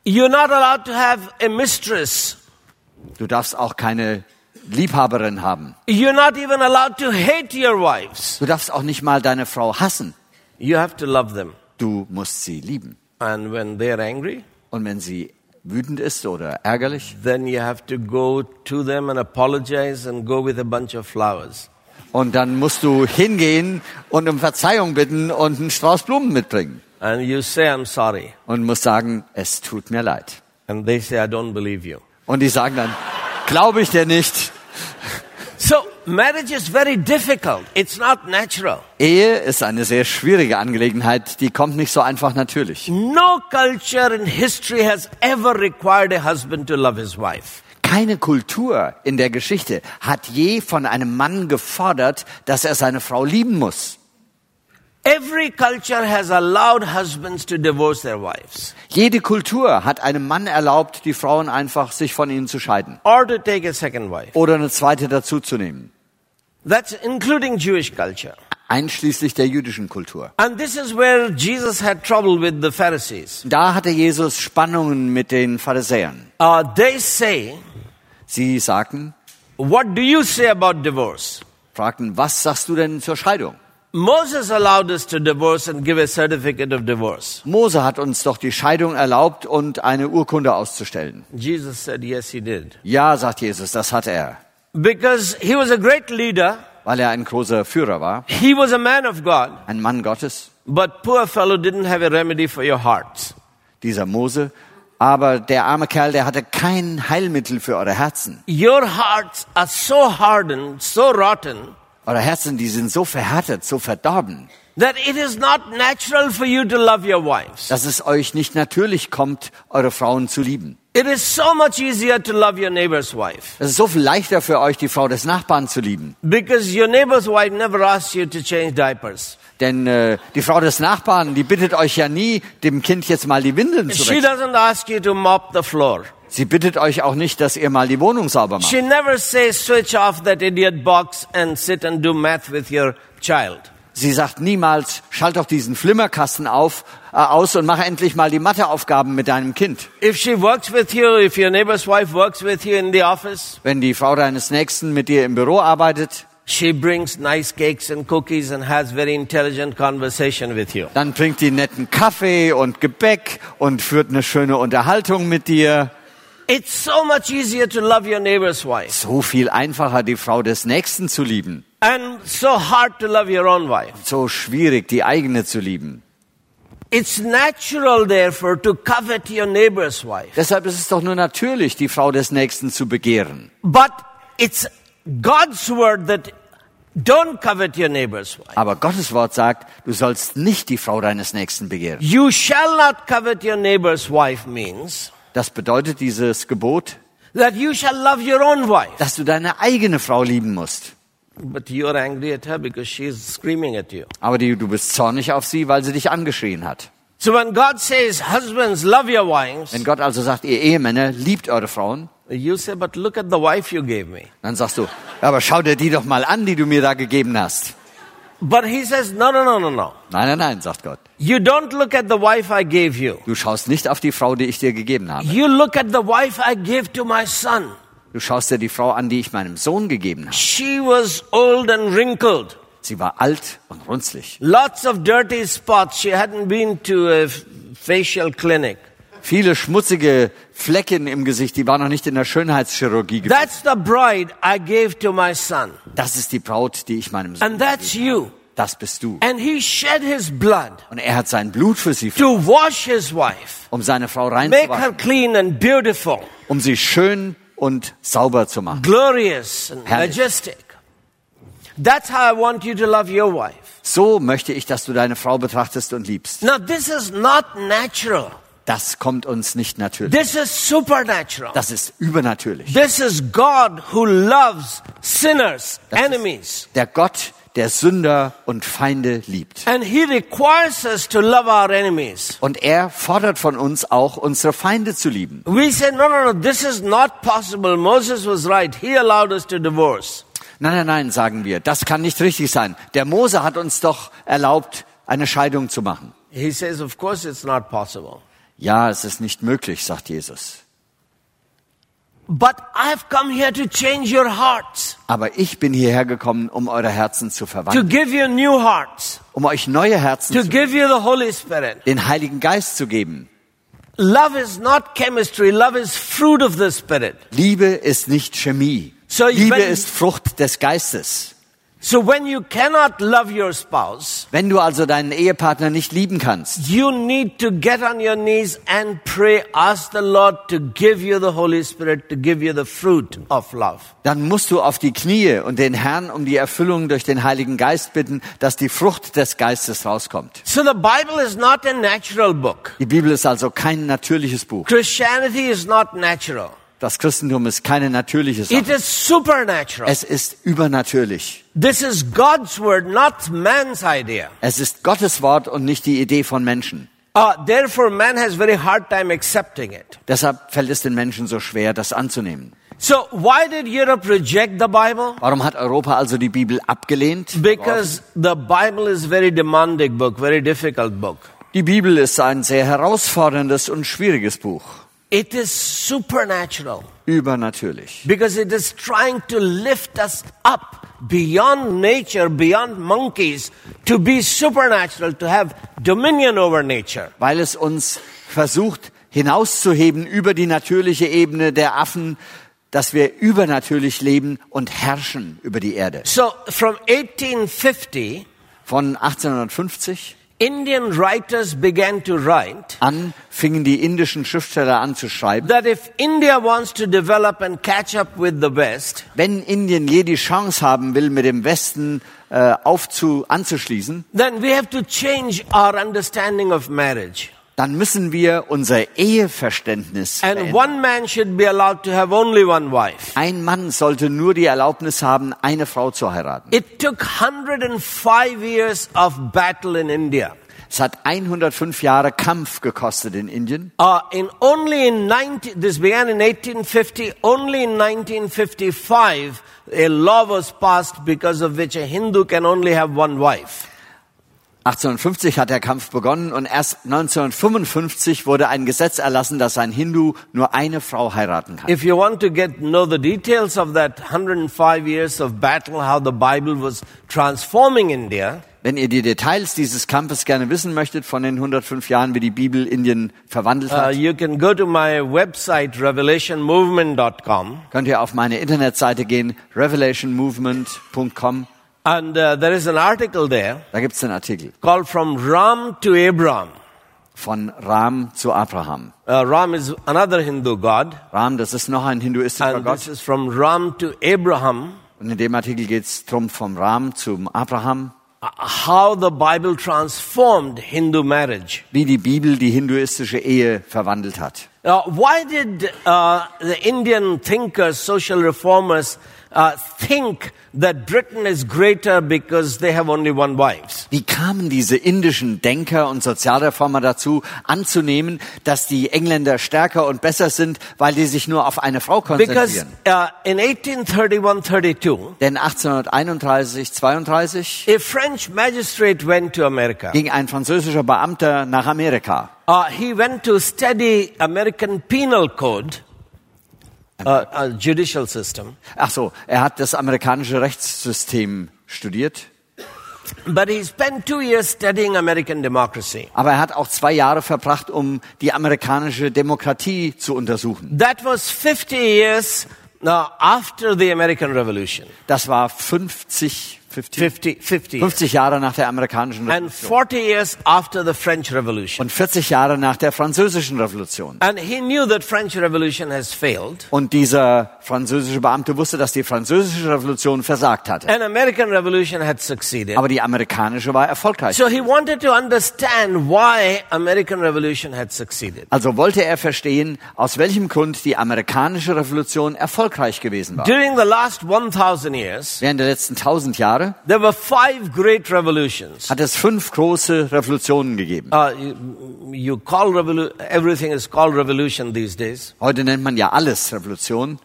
[SPEAKER 1] You're not allowed to have a mistress.
[SPEAKER 2] Du darfst auch keine Liebhaberin haben.
[SPEAKER 1] You're not even allowed to hate your wives.
[SPEAKER 2] Du darfst auch nicht mal deine Frau hassen.
[SPEAKER 1] You have to love them.
[SPEAKER 2] Du musst sie lieben.
[SPEAKER 1] And when they're angry,
[SPEAKER 2] Und wenn sie wütend ist oder ärgerlich,
[SPEAKER 1] then you have to go to them and apologize and go with a bunch of flowers.
[SPEAKER 2] und dann musst du hingehen und um Verzeihung bitten und einen Strauß Blumen mitbringen.
[SPEAKER 1] And you say, I'm sorry.
[SPEAKER 2] Und musst sagen, es tut mir leid.
[SPEAKER 1] And they say, I don't believe you.
[SPEAKER 2] Und die sagen dann, glaube ich dir nicht.
[SPEAKER 1] So marriage is very difficult. It's not natural.
[SPEAKER 2] Ehe ist eine sehr schwierige Angelegenheit, die kommt nicht so einfach natürlich.
[SPEAKER 1] No culture in history has ever required a husband to love his wife.
[SPEAKER 2] Keine Kultur in der Geschichte hat je von einem Mann gefordert, dass er seine Frau lieben muss.
[SPEAKER 1] Every culture has allowed husbands to divorce their wives
[SPEAKER 2] Jede Kultur hat einem Mann erlaubt, die Frauen einfach sich von ihnen zu scheiden
[SPEAKER 1] or to take a second wife.
[SPEAKER 2] oder eine zweite dazuzunehmen,
[SPEAKER 1] That's including Jewish culture.
[SPEAKER 2] einschließlich der jüdischen Kultur.
[SPEAKER 1] And this is where Jesus had trouble with the Pharisees.
[SPEAKER 2] Da hatte Jesus Spannungen mit den Pharisäern.
[SPEAKER 1] Uh, they say,
[SPEAKER 2] Sie sagten,
[SPEAKER 1] What do you say about divorce?
[SPEAKER 2] fragten, was sagst du denn zur Scheidung?
[SPEAKER 1] Moses allowed us to divorce and give a certificate of divorce.
[SPEAKER 2] Mose hat uns doch die Scheidung erlaubt und eine Urkunde auszustellen.
[SPEAKER 1] Jesus said, Yes, he did.
[SPEAKER 2] Ja, sagt Jesus, das hat er,
[SPEAKER 1] Because he was a great leader,
[SPEAKER 2] weil er ein großer Führer war,
[SPEAKER 1] he was a man of God,
[SPEAKER 2] ein Mann Gottes,
[SPEAKER 1] but poor fellow didn't have a remedy for your hearts.
[SPEAKER 2] dieser Mose. Aber der arme Kerl, der hatte kein Heilmittel für eure Herzen.
[SPEAKER 1] Your hearts are so hardened, so rotten,
[SPEAKER 2] Eure Herzen, die sind so verhärtet, so verdorben,
[SPEAKER 1] that it is not natural for you to love your wives.
[SPEAKER 2] dass es euch nicht natürlich kommt, eure Frauen zu lieben.
[SPEAKER 1] It is so much easier to love your neighbor's wife.
[SPEAKER 2] Es ist so viel leichter für euch, die Frau des Nachbarn zu lieben.
[SPEAKER 1] Because your neighbor's wife never asks you to change diapers.
[SPEAKER 2] Denn äh, die Frau des Nachbarn, die bittet euch ja nie, dem Kind jetzt mal die Windeln zu
[SPEAKER 1] She
[SPEAKER 2] wechseln.
[SPEAKER 1] doesn't ask you to mop the floor.
[SPEAKER 2] Sie bittet euch auch nicht, dass ihr mal die Wohnung sauber macht.
[SPEAKER 1] She never says switch off that idiot box and sit and do math with your child.
[SPEAKER 2] Sie sagt niemals, schalt doch diesen Flimmerkasten auf, äh, aus und mach endlich mal die Matheaufgaben mit deinem Kind.
[SPEAKER 1] If she works with you, if your neighbor's wife works with you in the office,
[SPEAKER 2] Wenn die Frau deines Nächsten mit dir im Büro arbeitet,
[SPEAKER 1] she brings nice cakes and cookies and has very intelligent conversation with you.
[SPEAKER 2] dann bringt die netten Kaffee und Gebäck und führt eine schöne Unterhaltung mit dir.
[SPEAKER 1] It's so much easier to love your neighbor's wife
[SPEAKER 2] So viel einfacher, die Frau des Nächsten zu lieben.
[SPEAKER 1] and so hard to love your own wife.
[SPEAKER 2] So schwierig, die eigene zu lieben.
[SPEAKER 1] It's natural, therefore, to covet your neighbor's wife.
[SPEAKER 2] Deshalb ist es doch nur natürlich, die Frau des Nächsten zu begehren.
[SPEAKER 1] But it's God's word that don't covet your neighbor's wife.
[SPEAKER 2] Aber Gottes Wort sagt, du sollst nicht die Frau deines Nächsten begehren.
[SPEAKER 1] You shall not covet your neighbor's wife means
[SPEAKER 2] Das bedeutet dieses Gebot,
[SPEAKER 1] that you shall love your own wife.
[SPEAKER 2] dass du deine eigene Frau lieben musst.
[SPEAKER 1] But you're angry at her because she's screaming at you.
[SPEAKER 2] Aber die, du bist zornig auf sie, weil sie dich angeschrien hat.
[SPEAKER 1] So when God says, husbands, love your wives,
[SPEAKER 2] Wenn Gott also sagt, ihr Ehemänner, liebt eure Frauen,
[SPEAKER 1] you say, but look at the wife you gave me.
[SPEAKER 2] dann sagst du, aber schau dir die doch mal an, die du mir da gegeben hast.
[SPEAKER 1] But he says, no, no, no, no, no.
[SPEAKER 2] Nein, nein, nein, sagt Gott.
[SPEAKER 1] You don't look at the wife I gave you.
[SPEAKER 2] Du schaust nicht auf die Frau, die ich dir gegeben habe.
[SPEAKER 1] You look at the wife I gave to my son.
[SPEAKER 2] Du schaust dir die Frau an, die ich meinem Sohn gegeben habe.
[SPEAKER 1] She was old and wrinkled.
[SPEAKER 2] Sie war alt und runzlig.
[SPEAKER 1] Lots of dirty spots. She hadn't been to a facial clinic.
[SPEAKER 2] Viele schmutzige Flecken im Gesicht, die war noch nicht in der Schönheitschirurgie gewesen.
[SPEAKER 1] That's the bride I gave to my son.
[SPEAKER 2] Das ist die Braut, die ich meinem Sohn
[SPEAKER 1] And that's you.
[SPEAKER 2] Das bist du.
[SPEAKER 1] And he shed his blood
[SPEAKER 2] Und er hat sein Blut für sie,
[SPEAKER 1] to wash his wife,
[SPEAKER 2] um seine Frau
[SPEAKER 1] make her
[SPEAKER 2] reinzuwaschen,
[SPEAKER 1] clean and beautiful,
[SPEAKER 2] um sie schön und sauber zu machen.
[SPEAKER 1] glorious and
[SPEAKER 2] Herrlich.
[SPEAKER 1] majestic. That's how I want you to love your wife.
[SPEAKER 2] So möchte ich, dass du deine Frau betrachtest und liebst.
[SPEAKER 1] Now, this is not natural.
[SPEAKER 2] Das kommt uns nicht natürlich.
[SPEAKER 1] This is supernatural.
[SPEAKER 2] Das ist übernatürlich.
[SPEAKER 1] This is God who loves sinners, enemies.
[SPEAKER 2] Der Gott, der Sünder und Feinde liebt.
[SPEAKER 1] And He requires us to love our enemies.
[SPEAKER 2] Und er fordert von uns auch, unsere Feinde zu lieben.
[SPEAKER 1] We say, no, no, no, this is not possible. Moses was right. He allowed us to divorce.
[SPEAKER 2] Nein, nein, nein, sagen wir. Das kann nicht richtig sein. Der Mose hat uns doch erlaubt, eine Scheidung zu machen.
[SPEAKER 1] He says, of course it's not possible.
[SPEAKER 2] Ja, es ist nicht möglich, sagt Jesus.
[SPEAKER 1] But I've come here to change your hearts,
[SPEAKER 2] Aber ich bin hierher gekommen, um eure Herzen zu
[SPEAKER 1] to
[SPEAKER 2] verwandeln,
[SPEAKER 1] give you new hearts,
[SPEAKER 2] um euch neue Herzen
[SPEAKER 1] to
[SPEAKER 2] zu
[SPEAKER 1] give you the Holy Spirit.
[SPEAKER 2] den Heiligen Geist zu geben.
[SPEAKER 1] Love is not chemistry. Love is fruit of the Spirit.
[SPEAKER 2] Liebe ist nicht Chemie.
[SPEAKER 1] So
[SPEAKER 2] Liebe ist Frucht des Geistes.
[SPEAKER 1] So when you cannot love your spouse,
[SPEAKER 2] Wenn du also deinen Ehepartner nicht lieben kannst,
[SPEAKER 1] you need to get on your knees and pray. Ask the Lord to give you the Holy Spirit, to give you the fruit of love.
[SPEAKER 2] dann musst du auf die Knie und den Herrn um die Erfüllung durch den Heiligen Geist bitten, dass die Frucht des Geistes rauskommt.
[SPEAKER 1] So the Bible is not a natural book.
[SPEAKER 2] Die Bibel ist also kein natürliches Buch.
[SPEAKER 1] Christianity is not natural.
[SPEAKER 2] Das Christentum ist keine natürliche
[SPEAKER 1] It
[SPEAKER 2] Sache.
[SPEAKER 1] is supernatural.
[SPEAKER 2] Es ist übernatürlich.
[SPEAKER 1] This is God's word, not man's idea.
[SPEAKER 2] Es ist Gottes Wort und nicht die Idee von Menschen.
[SPEAKER 1] Uh, therefore, man has very hard time accepting it.
[SPEAKER 2] Deshalb fällt es den Menschen so schwer, das anzunehmen.
[SPEAKER 1] So, why did Europe reject the Bible?
[SPEAKER 2] Warum hat Europa also die Bibel abgelehnt?
[SPEAKER 1] Because the Bible is very demanding book, very difficult book.
[SPEAKER 2] Die Bibel ist ein sehr herausforderndes und schwieriges Buch.
[SPEAKER 1] It is supernatural
[SPEAKER 2] Übernatürlich.
[SPEAKER 1] because it is trying to lift us up beyond nature, beyond monkeys, to be supernatural, to have dominion over nature.
[SPEAKER 2] Weil es uns versucht hinauszuheben über die natürliche Ebene der Affen, dass wir übernatürlich leben und herrschen über die Erde.
[SPEAKER 1] So, from 1850,
[SPEAKER 2] Von 1850
[SPEAKER 1] Indian writers began to write
[SPEAKER 2] an fingen die indischen Schriftsteller an zu schreiben,
[SPEAKER 1] that if India wants to develop and catch up with the West,
[SPEAKER 2] wenn Indien je die Chance haben will, mit dem Westen äh, aufzu anzuschließen,
[SPEAKER 1] then we have to change our understanding of marriage.
[SPEAKER 2] Dann müssen wir unser Eheverständnis
[SPEAKER 1] And
[SPEAKER 2] verändern.
[SPEAKER 1] one man should be allowed to have only one wife.
[SPEAKER 2] Ein Mann sollte nur die Erlaubnis haben, eine Frau zu heiraten.
[SPEAKER 1] It took 105 years of battle in India.
[SPEAKER 2] Es hat 105 Jahre Kampf gekostet in Indien.
[SPEAKER 1] Uh, in only in 19, this began in 1850, only in 1955, a law was passed because of which a Hindu can only have one wife.
[SPEAKER 2] 1850 hat der Kampf begonnen und erst 1955 wurde ein Gesetz erlassen, dass ein Hindu nur eine Frau heiraten kann.
[SPEAKER 1] If you want to get know the details of that 105 years of battle, how the Bible was transforming India,
[SPEAKER 2] Wenn ihr die Details dieses Kampfes gerne wissen möchtet, von den 105 Jahren, wie die Bibel Indien verwandelt
[SPEAKER 1] uh,
[SPEAKER 2] hat,
[SPEAKER 1] you can go to my website revelationmovement.com,
[SPEAKER 2] könnt ihr auf meine Internetseite gehen, revelationmovement.com.
[SPEAKER 1] and uh, there is an article there
[SPEAKER 2] Da gibt's einen Artikel
[SPEAKER 1] called "From Ram to Abraham."
[SPEAKER 2] von Ram zu Abraham.
[SPEAKER 1] Uh, Ram is another Hindu god,
[SPEAKER 2] Ram, das ist noch ein hinduistischer
[SPEAKER 1] and this
[SPEAKER 2] Gott.
[SPEAKER 1] is from Ram to Abraham.
[SPEAKER 2] Und in dem Artikel geht's drum vom Ram zum Abraham,
[SPEAKER 1] uh, How the Bible transformed Hindu marriage.
[SPEAKER 2] wie die Bibel die hinduistische Ehe verwandelt hat.
[SPEAKER 1] Uh, why did uh, the Indian thinkers, social reformers, uh, think that Britain is greater because they have only one wife?
[SPEAKER 2] Wie kamen diese indischen Denker und Sozialreformer dazu, anzunehmen, dass die Engländer stärker und besser sind, weil die sich nur auf eine Frau
[SPEAKER 1] Because
[SPEAKER 2] konzentrieren?
[SPEAKER 1] uh, in 1831-32,
[SPEAKER 2] Denn 1831, 32
[SPEAKER 1] a French magistrate went to America.
[SPEAKER 2] ging ein französischer Beamter nach Amerika.
[SPEAKER 1] Uh, he went to study American penal code, uh, judicial system,
[SPEAKER 2] Ach so, er hat das amerikanische Rechtssystem studiert,
[SPEAKER 1] but he spent two years studying American democracy.
[SPEAKER 2] aber er hat auch zwei Jahre verbracht, um die amerikanische Demokratie zu untersuchen.
[SPEAKER 1] That was 50 years uh, after the American Revolution.
[SPEAKER 2] Das war 50, 50,
[SPEAKER 1] 50, 50 years.
[SPEAKER 2] 50 Jahre nach der amerikanischen
[SPEAKER 1] And
[SPEAKER 2] Revolution
[SPEAKER 1] 40 years after the French Revolution.
[SPEAKER 2] und 40 Jahre nach der französischen Revolution.
[SPEAKER 1] And he knew that French Revolution has failed.
[SPEAKER 2] Und dieser französische Beamte wusste, dass die französische Revolution versagt hatte.
[SPEAKER 1] And American Revolution had succeeded.
[SPEAKER 2] Aber die amerikanische war erfolgreich.
[SPEAKER 1] So he wanted to understand why American Revolution had succeeded.
[SPEAKER 2] Also wollte er verstehen, aus welchem Grund die amerikanische Revolution erfolgreich gewesen war.
[SPEAKER 1] During the last 1000 years,
[SPEAKER 2] Während der letzten tausend Jahre
[SPEAKER 1] there were five great revolutions.
[SPEAKER 2] hat es fünf große Revolutionen gegeben.
[SPEAKER 1] Uh, you, call revolu- everything is called revolution these days.
[SPEAKER 2] Heute nennt man ja alles Revolution.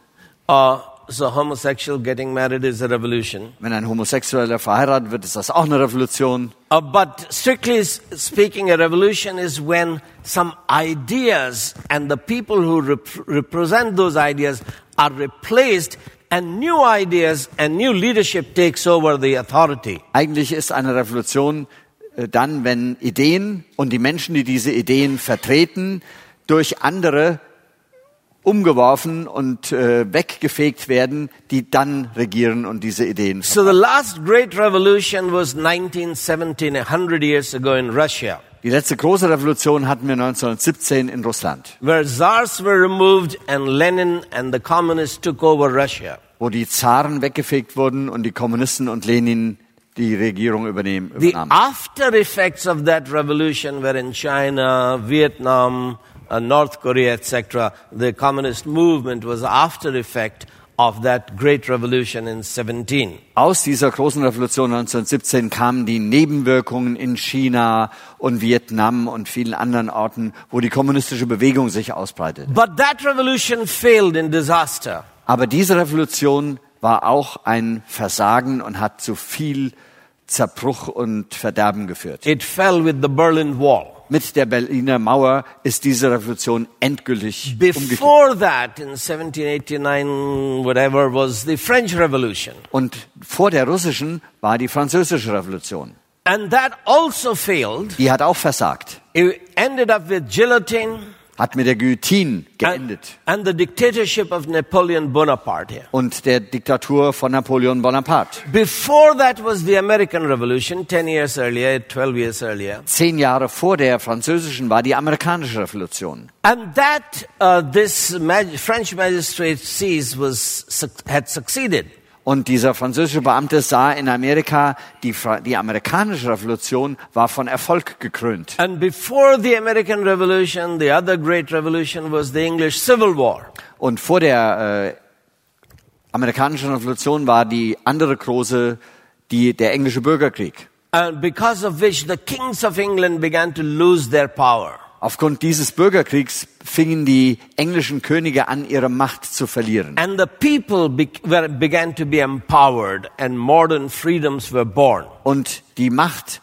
[SPEAKER 1] Uh, so homosexual getting married is a revolution.
[SPEAKER 2] Wenn ein Homosexueller verheiratet wird, ist das auch eine Revolution.
[SPEAKER 1] Uh, but strictly speaking, a revolution is when some ideas and the people who rep- represent those ideas are replaced and new ideas and new leadership takes over the authority.
[SPEAKER 2] Eigentlich ist eine Revolution äh, dann, wenn Ideen und die Menschen, die diese Ideen vertreten, durch andere umgeworfen und äh, weggefegt werden, die dann regieren und diese Ideen.
[SPEAKER 1] So the last great revolution was 1917, a hundred years ago in Russia,
[SPEAKER 2] Die letzte große Revolution hatten wir 1917 in Russland,
[SPEAKER 1] where czars were removed and Lenin and the communists took over Russia.
[SPEAKER 2] wo die Zaren weggefegt wurden und die Kommunisten und Lenin die Regierung übernehmen,
[SPEAKER 1] The
[SPEAKER 2] übernahmen.
[SPEAKER 1] after effects of that revolution were in China, Vietnam, uh, North Korea, etc. The communist movement was after effect of that great revolution in 17.
[SPEAKER 2] Aus dieser großen Revolution 1917 kamen die Nebenwirkungen in China und Vietnam und vielen anderen Orten, wo die kommunistische Bewegung sich ausbreitet.
[SPEAKER 1] But that revolution failed in disaster.
[SPEAKER 2] Aber diese Revolution war auch ein Versagen und hat zu viel Zerbruch und Verderben geführt.
[SPEAKER 1] It fell with the Berlin Wall.
[SPEAKER 2] Mit der Berliner Mauer ist diese Revolution endgültig umgekehrt.
[SPEAKER 1] Before that, in 1789, whatever, was the French Revolution.
[SPEAKER 2] Und vor der russischen war die französische Revolution.
[SPEAKER 1] And that also failed.
[SPEAKER 2] Die hat auch versagt.
[SPEAKER 1] It ended up with guillotine
[SPEAKER 2] Hat mit der Guillotine
[SPEAKER 1] and,
[SPEAKER 2] geendet.
[SPEAKER 1] and the dictatorship of Napoleon Bonaparte here.
[SPEAKER 2] Und der Diktatur von Napoleon Bonaparte.
[SPEAKER 1] Before that was the American Revolution, 10 years earlier, 12 years earlier.
[SPEAKER 2] Zehn Jahre vor der französischen war die amerikanische Revolution.
[SPEAKER 1] And that, uh, this French magistrate sees was, had succeeded.
[SPEAKER 2] Und dieser französische Beamte sah in Amerika, die, die amerikanische Revolution war von Erfolg gekrönt.
[SPEAKER 1] And before the American Revolution, the other great revolution was the English Civil War.
[SPEAKER 2] Und vor der äh, amerikanischen Revolution war die andere große, die, der englische Bürgerkrieg.
[SPEAKER 1] And because of which the kings of England began to lose their power.
[SPEAKER 2] Aufgrund dieses Bürgerkriegs fingen die englischen Könige an, ihre Macht zu verlieren.
[SPEAKER 1] And the people be- were, began to be empowered and modern freedoms were born.
[SPEAKER 2] Und die Macht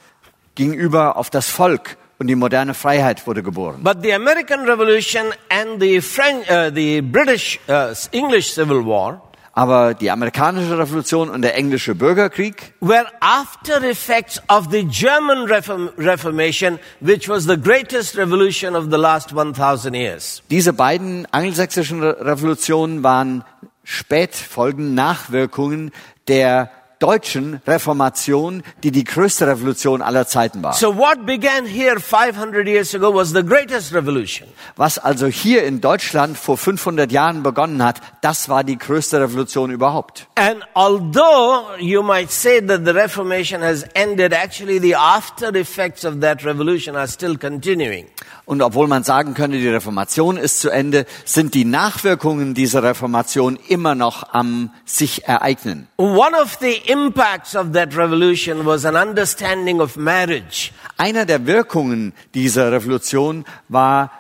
[SPEAKER 2] ging über auf das Volk und die moderne Freiheit wurde geboren.
[SPEAKER 1] But the American Revolution and the French, uh, the British, uh, English Civil War
[SPEAKER 2] Aber die amerikanische Revolution und der englische Bürgerkrieg
[SPEAKER 1] were after effects of the German Reform- Reformation, which was the greatest revolution of the last 1000 years.
[SPEAKER 2] Diese beiden angelsächsischen Re Revolutionen waren Spätfolgen, Nachwirkungen der deutschen Reformation, die die größte Revolution aller Zeiten war.
[SPEAKER 1] So what began here 500 years ago was the greatest revolution.
[SPEAKER 2] Was also hier in Deutschland vor 500 Jahren begonnen hat, das war die größte Revolution überhaupt.
[SPEAKER 1] And although you might say that the Reformation has ended, actually the after effects of that revolution are still continuing.
[SPEAKER 2] Und obwohl man sagen könnte, die Reformation ist zu Ende, sind die Nachwirkungen dieser Reformation immer noch am sich ereignen.
[SPEAKER 1] One of the impacts of that revolution was an understanding of marriage.
[SPEAKER 2] Einer der Wirkungen dieser Revolution war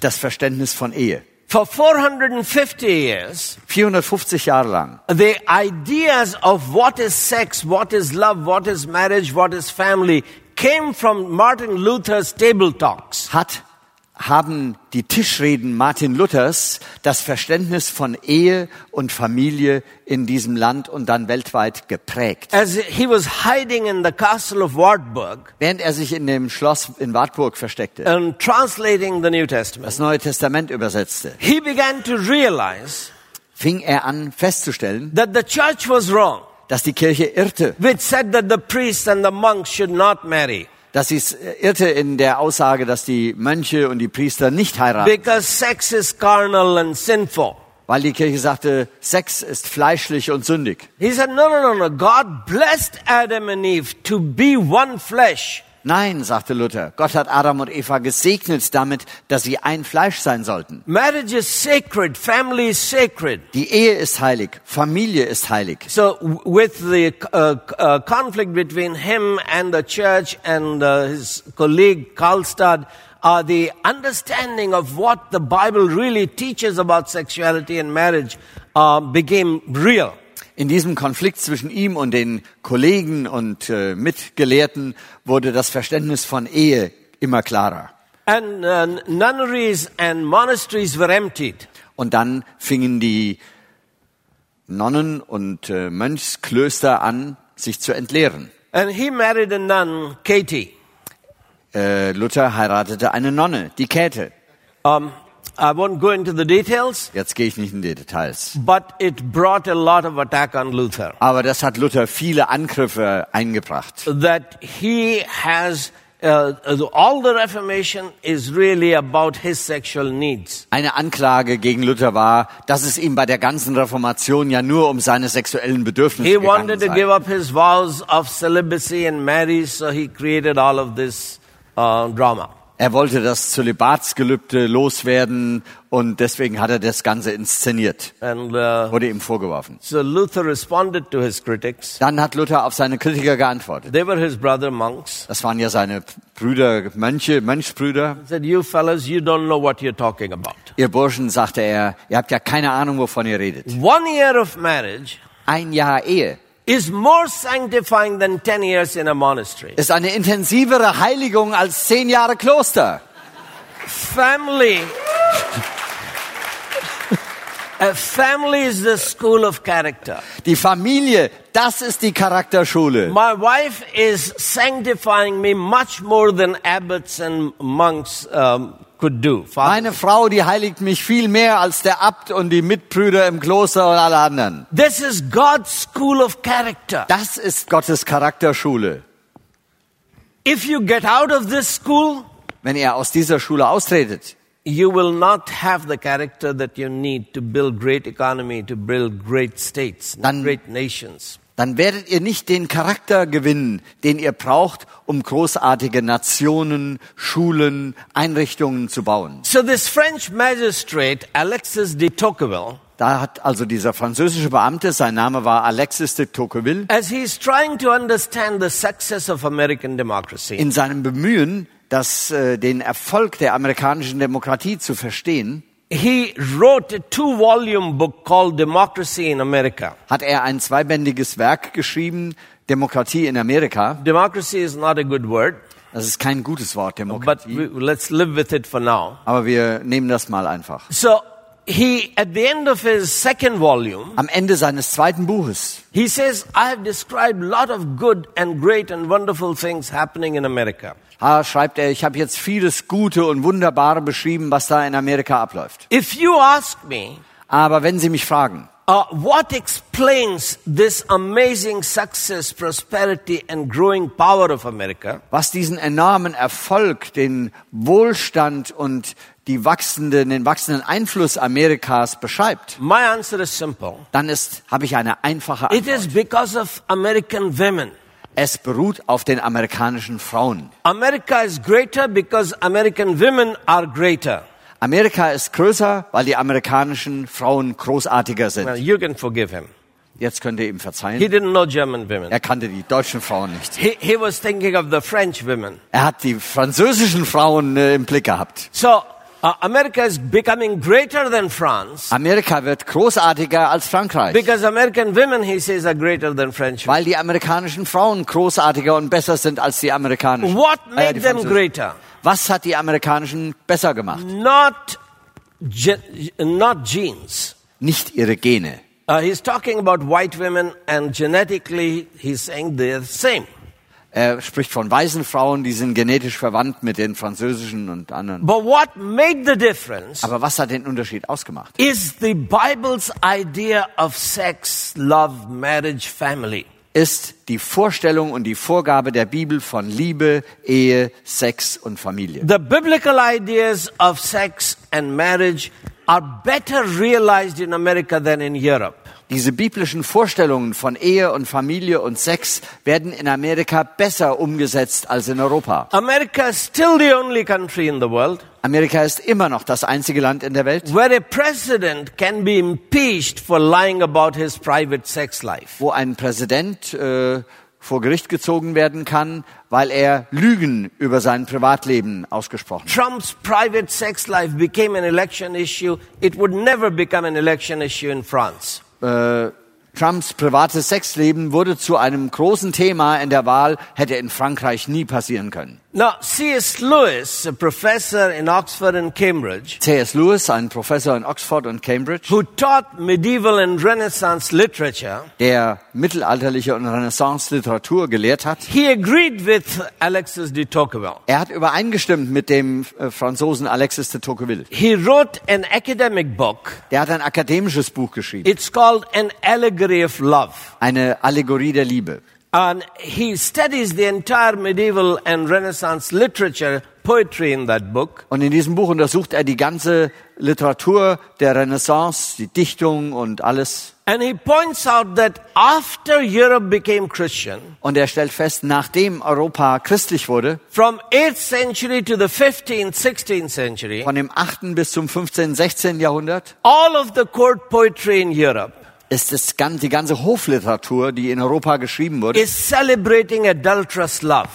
[SPEAKER 2] das Verständnis von Ehe.
[SPEAKER 1] For 450 years,
[SPEAKER 2] 450 Jahre lang
[SPEAKER 1] the ideas of what is sex, what is love, what is marriage, what is family came from Martin Luther's table talks.
[SPEAKER 2] hat, haben die Tischreden Martin Luthers das Verständnis von Ehe und Familie in diesem Land und dann weltweit geprägt.
[SPEAKER 1] As he was hiding in the castle of Wartburg
[SPEAKER 2] Während er sich in dem Schloss in Wartburg versteckte,
[SPEAKER 1] and translating the New Testament,
[SPEAKER 2] das Neue Testament übersetzte,
[SPEAKER 1] he began to realize
[SPEAKER 2] fing er an festzustellen,
[SPEAKER 1] that the church was wrong,
[SPEAKER 2] dass die Kirche irrte,
[SPEAKER 1] which said that the priests and the monks should not marry
[SPEAKER 2] dass sie es irrte in der Aussage, dass die Mönche und die Priester nicht heiraten,
[SPEAKER 1] because sex is carnal and sinful.
[SPEAKER 2] weil die Kirche sagte, Sex ist fleischlich und sündig.
[SPEAKER 1] He said, no, no, no, no. God blessed Adam and Eve to be one flesh.
[SPEAKER 2] Nein, sagte Luther, Gott hat Adam und Eva gesegnet damit, dass sie ein Fleisch sein sollten.
[SPEAKER 1] Marriage is sacred. Family is sacred.
[SPEAKER 2] Die Ehe ist heilig, Familie ist heilig.
[SPEAKER 1] So with the uh, uh, conflict between him and the church and uh, his colleague Karlstad, uh, the understanding of what the Bible really teaches about sexuality and marriage uh, became real.
[SPEAKER 2] In diesem Konflikt zwischen ihm und den Kollegen und äh, Mitgelehrten wurde das Verständnis von Ehe immer klarer.
[SPEAKER 1] And uh, nunneries and monasteries were emptied.
[SPEAKER 2] Und dann fingen die Nonnen und äh, Mönchsklöster an, sich zu entleeren.
[SPEAKER 1] And he married a nun, Katie.
[SPEAKER 2] Äh, Luther heiratete eine Nonne, die Käthe.
[SPEAKER 1] Um, I won't go into the details,
[SPEAKER 2] Jetzt gehe ich nicht in die Details.
[SPEAKER 1] but it brought a lot of attack on Luther.
[SPEAKER 2] Aber das hat Luther viele Angriffe eingebracht.
[SPEAKER 1] That he has, uh, all the Reformation is really about his sexual needs.
[SPEAKER 2] Eine Anklage gegen Luther war, dass es ihm bei der ganzen Reformation ja nur um seine sexuellen Bedürfnisse
[SPEAKER 1] He
[SPEAKER 2] gegangen
[SPEAKER 1] wanted to
[SPEAKER 2] sei.
[SPEAKER 1] give up his vows of celibacy and marry, so he created all of this uh, drama.
[SPEAKER 2] Er wollte das Zölibatsgelübde loswerden und deswegen hat er das Ganze inszeniert.
[SPEAKER 1] And uh,
[SPEAKER 2] Wurde ihm vorgeworfen.
[SPEAKER 1] so Luther responded to his critics.
[SPEAKER 2] Dann hat Luther auf seine Kritiker geantwortet.
[SPEAKER 1] They were his brother monks.
[SPEAKER 2] Das waren ja seine Brüder, Mönche, Mönchsbrüder.
[SPEAKER 1] He said, You fellows, you don't know what you're talking about.
[SPEAKER 2] Ihr Burschen, sagte er, ihr habt ja keine Ahnung, wovon ihr redet.
[SPEAKER 1] One year of marriage
[SPEAKER 2] Ein Jahr Ehe
[SPEAKER 1] is more sanctifying than 10 years in a monastery.
[SPEAKER 2] ist eine intensivere Heiligung als zehn Jahre Kloster.
[SPEAKER 1] Family. A family is the school of character.
[SPEAKER 2] Die Familie, das ist die Charakterschule.
[SPEAKER 1] My wife is sanctifying me much more than abbots and monks um, could do.
[SPEAKER 2] Meine Frau, die heiligt mich viel mehr als der Abt und die Mitbrüder im Kloster und alle anderen.
[SPEAKER 1] This is God's school of character.
[SPEAKER 2] Das ist Gottes Charakterschule.
[SPEAKER 1] If you get out of this school,
[SPEAKER 2] Wenn ihr aus dieser Schule austretet,
[SPEAKER 1] you will not have the character that you need to build great economy, to build great states,
[SPEAKER 2] Dann-
[SPEAKER 1] great nations.
[SPEAKER 2] dann werdet ihr nicht den Charakter gewinnen, den ihr braucht, um großartige Nationen, Schulen, Einrichtungen zu bauen.
[SPEAKER 1] So this French magistrate, Alexis de Tocqueville,
[SPEAKER 2] Da hat also dieser französische Beamte, sein Name war Alexis de Tocqueville,
[SPEAKER 1] as he's trying to understand the success of American democracy,
[SPEAKER 2] in seinem Bemühen, das, äh, den Erfolg der amerikanischen Demokratie zu verstehen,
[SPEAKER 1] he wrote a two-volume book called Democracy in America.
[SPEAKER 2] hat er ein zweibändiges Werk geschrieben, Demokratie in Amerika.
[SPEAKER 1] Democracy is not a good word,
[SPEAKER 2] Das ist kein gutes Wort,
[SPEAKER 1] but
[SPEAKER 2] Demokratie.
[SPEAKER 1] we, let's live with it for now.
[SPEAKER 2] Aber wir nehmen das mal einfach.
[SPEAKER 1] So he, at the end of his second volume,
[SPEAKER 2] Am Ende seines zweiten Buches
[SPEAKER 1] he says, I have described a lot of good and great and wonderful things happening in America.
[SPEAKER 2] ah, schreibt er, ich habe jetzt vieles Gute und Wunderbare beschrieben, was da in Amerika abläuft.
[SPEAKER 1] If you ask me,
[SPEAKER 2] Aber wenn Sie mich fragen,
[SPEAKER 1] uh, what explains this amazing success, prosperity and growing power of America?
[SPEAKER 2] was diesen enormen Erfolg, den Wohlstand und die wachsende, den wachsenden Einfluss Amerikas beschreibt,
[SPEAKER 1] My answer is simple.
[SPEAKER 2] dann ist, habe ich eine einfache
[SPEAKER 1] It
[SPEAKER 2] Antwort.
[SPEAKER 1] is because of American women.
[SPEAKER 2] Es beruht auf den amerikanischen Frauen.
[SPEAKER 1] America is greater because American women are greater.
[SPEAKER 2] Amerika ist größer, weil die amerikanischen Frauen großartiger
[SPEAKER 1] Well,
[SPEAKER 2] sind.
[SPEAKER 1] you can forgive him.
[SPEAKER 2] Jetzt könnt ihr ihm
[SPEAKER 1] He
[SPEAKER 2] verzeihen.
[SPEAKER 1] didn't know German women.
[SPEAKER 2] Er kannte die deutschen Frauen nicht.
[SPEAKER 1] He, he was thinking of the French women.
[SPEAKER 2] Er hat die französischen Frauen äh, im Blick gehabt.
[SPEAKER 1] So, uh, America is becoming greater than France
[SPEAKER 2] Amerika wird großartiger als Frankreich,
[SPEAKER 1] because American women, he says, are greater than French women.
[SPEAKER 2] weil die amerikanischen Frauen großartiger und besser sind als die amerikanischen.
[SPEAKER 1] What
[SPEAKER 2] Ah
[SPEAKER 1] made
[SPEAKER 2] die
[SPEAKER 1] them greater?
[SPEAKER 2] Was hat die amerikanischen besser gemacht?
[SPEAKER 1] Not, ge- not genes.
[SPEAKER 2] Nicht ihre Gene.
[SPEAKER 1] Uh, he's talking about white women and genetically, he's saying they're the same.
[SPEAKER 2] Er spricht von weißen Frauen, die sind genetisch verwandt mit den französischen und anderen.
[SPEAKER 1] But what made the difference
[SPEAKER 2] Aber was hat den Unterschied ausgemacht?
[SPEAKER 1] is the Bible's idea of sex, love, marriage, family.
[SPEAKER 2] Ist die Vorstellung und die Vorgabe der Bibel von Liebe, Ehe, Sex und Familie.
[SPEAKER 1] The biblical ideas of sex and marriage are better realized in America than in Europe.
[SPEAKER 2] Diese biblischen Vorstellungen von Ehe und Familie und Sex werden in Amerika besser umgesetzt als in Europa.
[SPEAKER 1] America is still the only country in the world
[SPEAKER 2] Amerika ist immer noch das einzige Land in der Welt,
[SPEAKER 1] where a president can be impeached for lying about his private sex life.
[SPEAKER 2] wo ein Präsident äh, vor Gericht gezogen werden kann, weil er Lügen über sein Privatleben ausgesprochen hat.
[SPEAKER 1] Trump's private sex life became an election issue. It would never become an election issue in France.
[SPEAKER 2] Äh, Trumps privates Sexleben wurde zu einem großen Thema in der Wahl, hätte in Frankreich nie passieren können.
[SPEAKER 1] Now, C.S. Lewis, a professor in Oxford and Cambridge,
[SPEAKER 2] C.S. Lewis, ein Professor in Oxford und Cambridge,
[SPEAKER 1] who taught medieval and Renaissance literature,
[SPEAKER 2] der mittelalterliche und Renaissance-Literatur gelehrt hat,
[SPEAKER 1] he agreed with Alexis de Tocqueville.
[SPEAKER 2] er hat übereingestimmt mit dem äh, Franzosen Alexis de Tocqueville.
[SPEAKER 1] He wrote an academic book.
[SPEAKER 2] Der hat ein akademisches Buch geschrieben,
[SPEAKER 1] It's called An Allegory of Love.
[SPEAKER 2] eine Allegorie der Liebe.
[SPEAKER 1] And he studies the entire medieval and Renaissance literature, poetry in that book.
[SPEAKER 2] Und in diesem Buch untersucht er die ganze Literatur der Renaissance, die Dichtung und alles.
[SPEAKER 1] And he points out that after Europe became Christian,
[SPEAKER 2] Und er stellt fest, nachdem Europa christlich wurde,
[SPEAKER 1] from 8th century to the 15th, 16th century,
[SPEAKER 2] von dem 8. bis zum 15., 16. Jahrhundert,
[SPEAKER 1] all of the court poetry in Europe
[SPEAKER 2] ist es gan- die ganze Hofliteratur, die in Europa geschrieben wurde,
[SPEAKER 1] is celebrating adulterous love.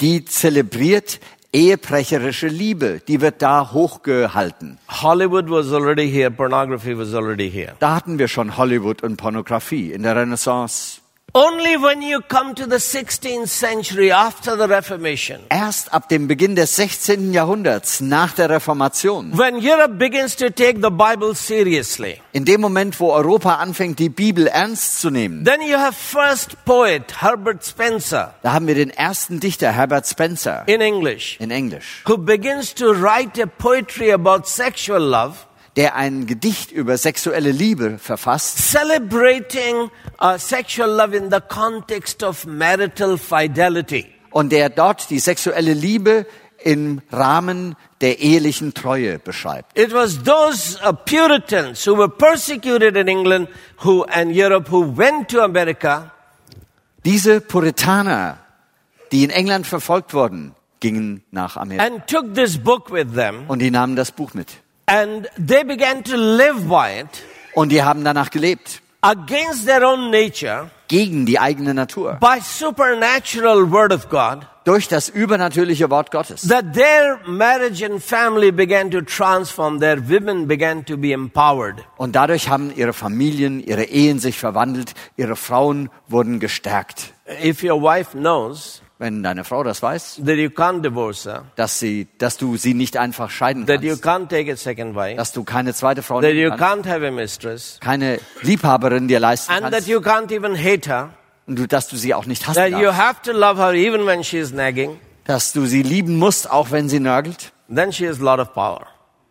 [SPEAKER 2] die zelebriert ehebrecherische Liebe. Die wird da hochgehalten.
[SPEAKER 1] Hollywood was already here, pornography was already here.
[SPEAKER 2] Da hatten wir schon Hollywood und Pornografie in der Renaissance.
[SPEAKER 1] Only when you come to the 16th century after the Reformation,
[SPEAKER 2] Erst ab dem Beginn des 16. Jahrhunderts, nach der Reformation,
[SPEAKER 1] when Europe begins to take the Bible seriously,
[SPEAKER 2] in dem Moment, wo Europa anfängt, die Bibel ernst zu nehmen,
[SPEAKER 1] then you have first poet Herbert Spencer.
[SPEAKER 2] Da haben wir den ersten Dichter, Herbert Spencer,
[SPEAKER 1] in English,
[SPEAKER 2] in Englisch,
[SPEAKER 1] who begins to write a poetry about sexual love,
[SPEAKER 2] der ein Gedicht über sexuelle Liebe verfasst,
[SPEAKER 1] celebrating uh, sexual love in the context of marital fidelity.
[SPEAKER 2] und der dort die sexuelle Liebe im Rahmen der ehelichen Treue beschreibt.
[SPEAKER 1] It was those uh, Puritans who were persecuted in England who and Europe who went to America
[SPEAKER 2] Diese Puritaner, die in England verfolgt wurden, gingen nach Amerika
[SPEAKER 1] and took this book with them
[SPEAKER 2] und die nahmen das Buch mit.
[SPEAKER 1] And they began to live by it
[SPEAKER 2] Und die haben danach gelebt,
[SPEAKER 1] against their own nature
[SPEAKER 2] gegen die eigene Natur,
[SPEAKER 1] by supernatural word of God
[SPEAKER 2] durch das übernatürliche Wort Gottes.
[SPEAKER 1] that their marriage and family began to transform their women began to be empowered
[SPEAKER 2] Und dadurch haben ihre Familien, ihre Ehen sich verwandelt, ihre Frauen wurden gestärkt.
[SPEAKER 1] if your wife knows
[SPEAKER 2] Wenn deine Frau das weiß,
[SPEAKER 1] that you can't divorce her.
[SPEAKER 2] dass sie, dass du sie nicht einfach scheiden
[SPEAKER 1] that you
[SPEAKER 2] kannst,
[SPEAKER 1] can't take a second wife.
[SPEAKER 2] Dass du keine zweite Frau
[SPEAKER 1] that you
[SPEAKER 2] nehmen kannst,
[SPEAKER 1] can't have a mistress.
[SPEAKER 2] Keine Liebhaberin dir leisten
[SPEAKER 1] and that
[SPEAKER 2] kannst.
[SPEAKER 1] you can't even hate her.
[SPEAKER 2] Und dass du sie auch nicht hassen
[SPEAKER 1] you
[SPEAKER 2] darfst,
[SPEAKER 1] have to love her even when she is nagging.
[SPEAKER 2] Dass du sie lieben musst, auch wenn sie nörgelt,
[SPEAKER 1] then she has a lot of power.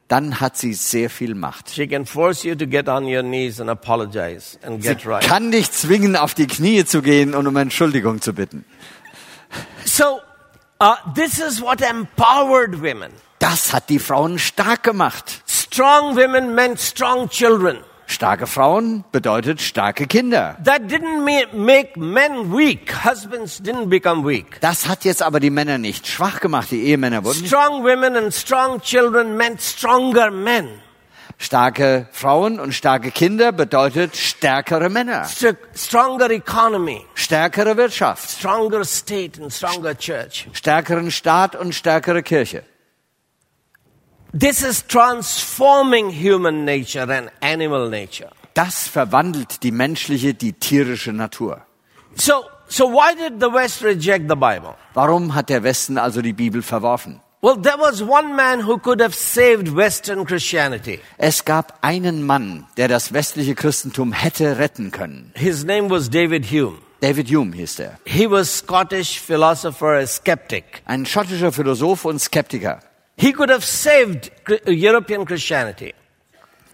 [SPEAKER 2] Dann hat sie sehr viel Macht.
[SPEAKER 1] she can force you to get on your knees and apologize and
[SPEAKER 2] Sie
[SPEAKER 1] right.
[SPEAKER 2] kann dich zwingen, auf die Knie zu gehen und um Entschuldigung zu bitten.
[SPEAKER 1] So uh, this is what empowered women
[SPEAKER 2] Das hat die Frauen stark gemacht.
[SPEAKER 1] strong women meant strong children
[SPEAKER 2] Starke Frauen bedeutet starke Kinder.
[SPEAKER 1] That didn't ma- make men weak. Husbands didn't become weak.
[SPEAKER 2] Das hat jetzt aber die Männer nicht schwach gemacht. Die Ehemänner wurden
[SPEAKER 1] Strong women and strong children meant stronger men.
[SPEAKER 2] Starke Frauen und starke Kinder bedeutet stärkere Männer,
[SPEAKER 1] Str- Stronger economy,
[SPEAKER 2] stärkere Wirtschaft,
[SPEAKER 1] stronger state and stronger church.
[SPEAKER 2] stärkeren Staat und stärkere Kirche.
[SPEAKER 1] This is transforming human nature and animal nature.
[SPEAKER 2] Das verwandelt die menschliche, die tierische Natur.
[SPEAKER 1] So, so why did the West reject the Bible?
[SPEAKER 2] Warum hat der Westen also die Bibel verworfen?
[SPEAKER 1] Well, there was one man who could have saved Western Christianity.
[SPEAKER 2] Es gab einen Mann, der das westliche Christentum hätte retten können.
[SPEAKER 1] His name was David Hume.
[SPEAKER 2] David Hume hieß er.
[SPEAKER 1] He was Scottish philosopher, a skeptic.
[SPEAKER 2] Ein schottischer Philosoph und Skeptiker.
[SPEAKER 1] He could have saved Chri- European Christianity.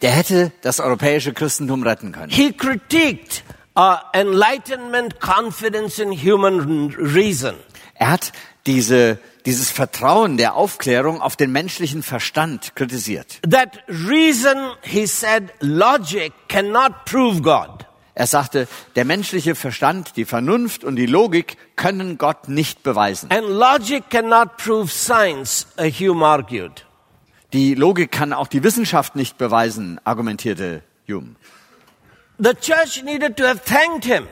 [SPEAKER 2] Der hätte das europäische Christentum retten können.
[SPEAKER 1] He critiqued uh, enlightenment, confidence in human reason.
[SPEAKER 2] Er hat diese, dieses Vertrauen der Aufklärung auf den menschlichen Verstand kritisiert.
[SPEAKER 1] That reason, he said, logic cannot prove God.
[SPEAKER 2] Er sagte, der menschliche Verstand, die Vernunft und die Logik können Gott nicht beweisen.
[SPEAKER 1] And logic cannot prove science, uh, Hume argued.
[SPEAKER 2] Die Logik kann auch die Wissenschaft nicht beweisen, argumentierte Hume.
[SPEAKER 1] The church needed to have thanked him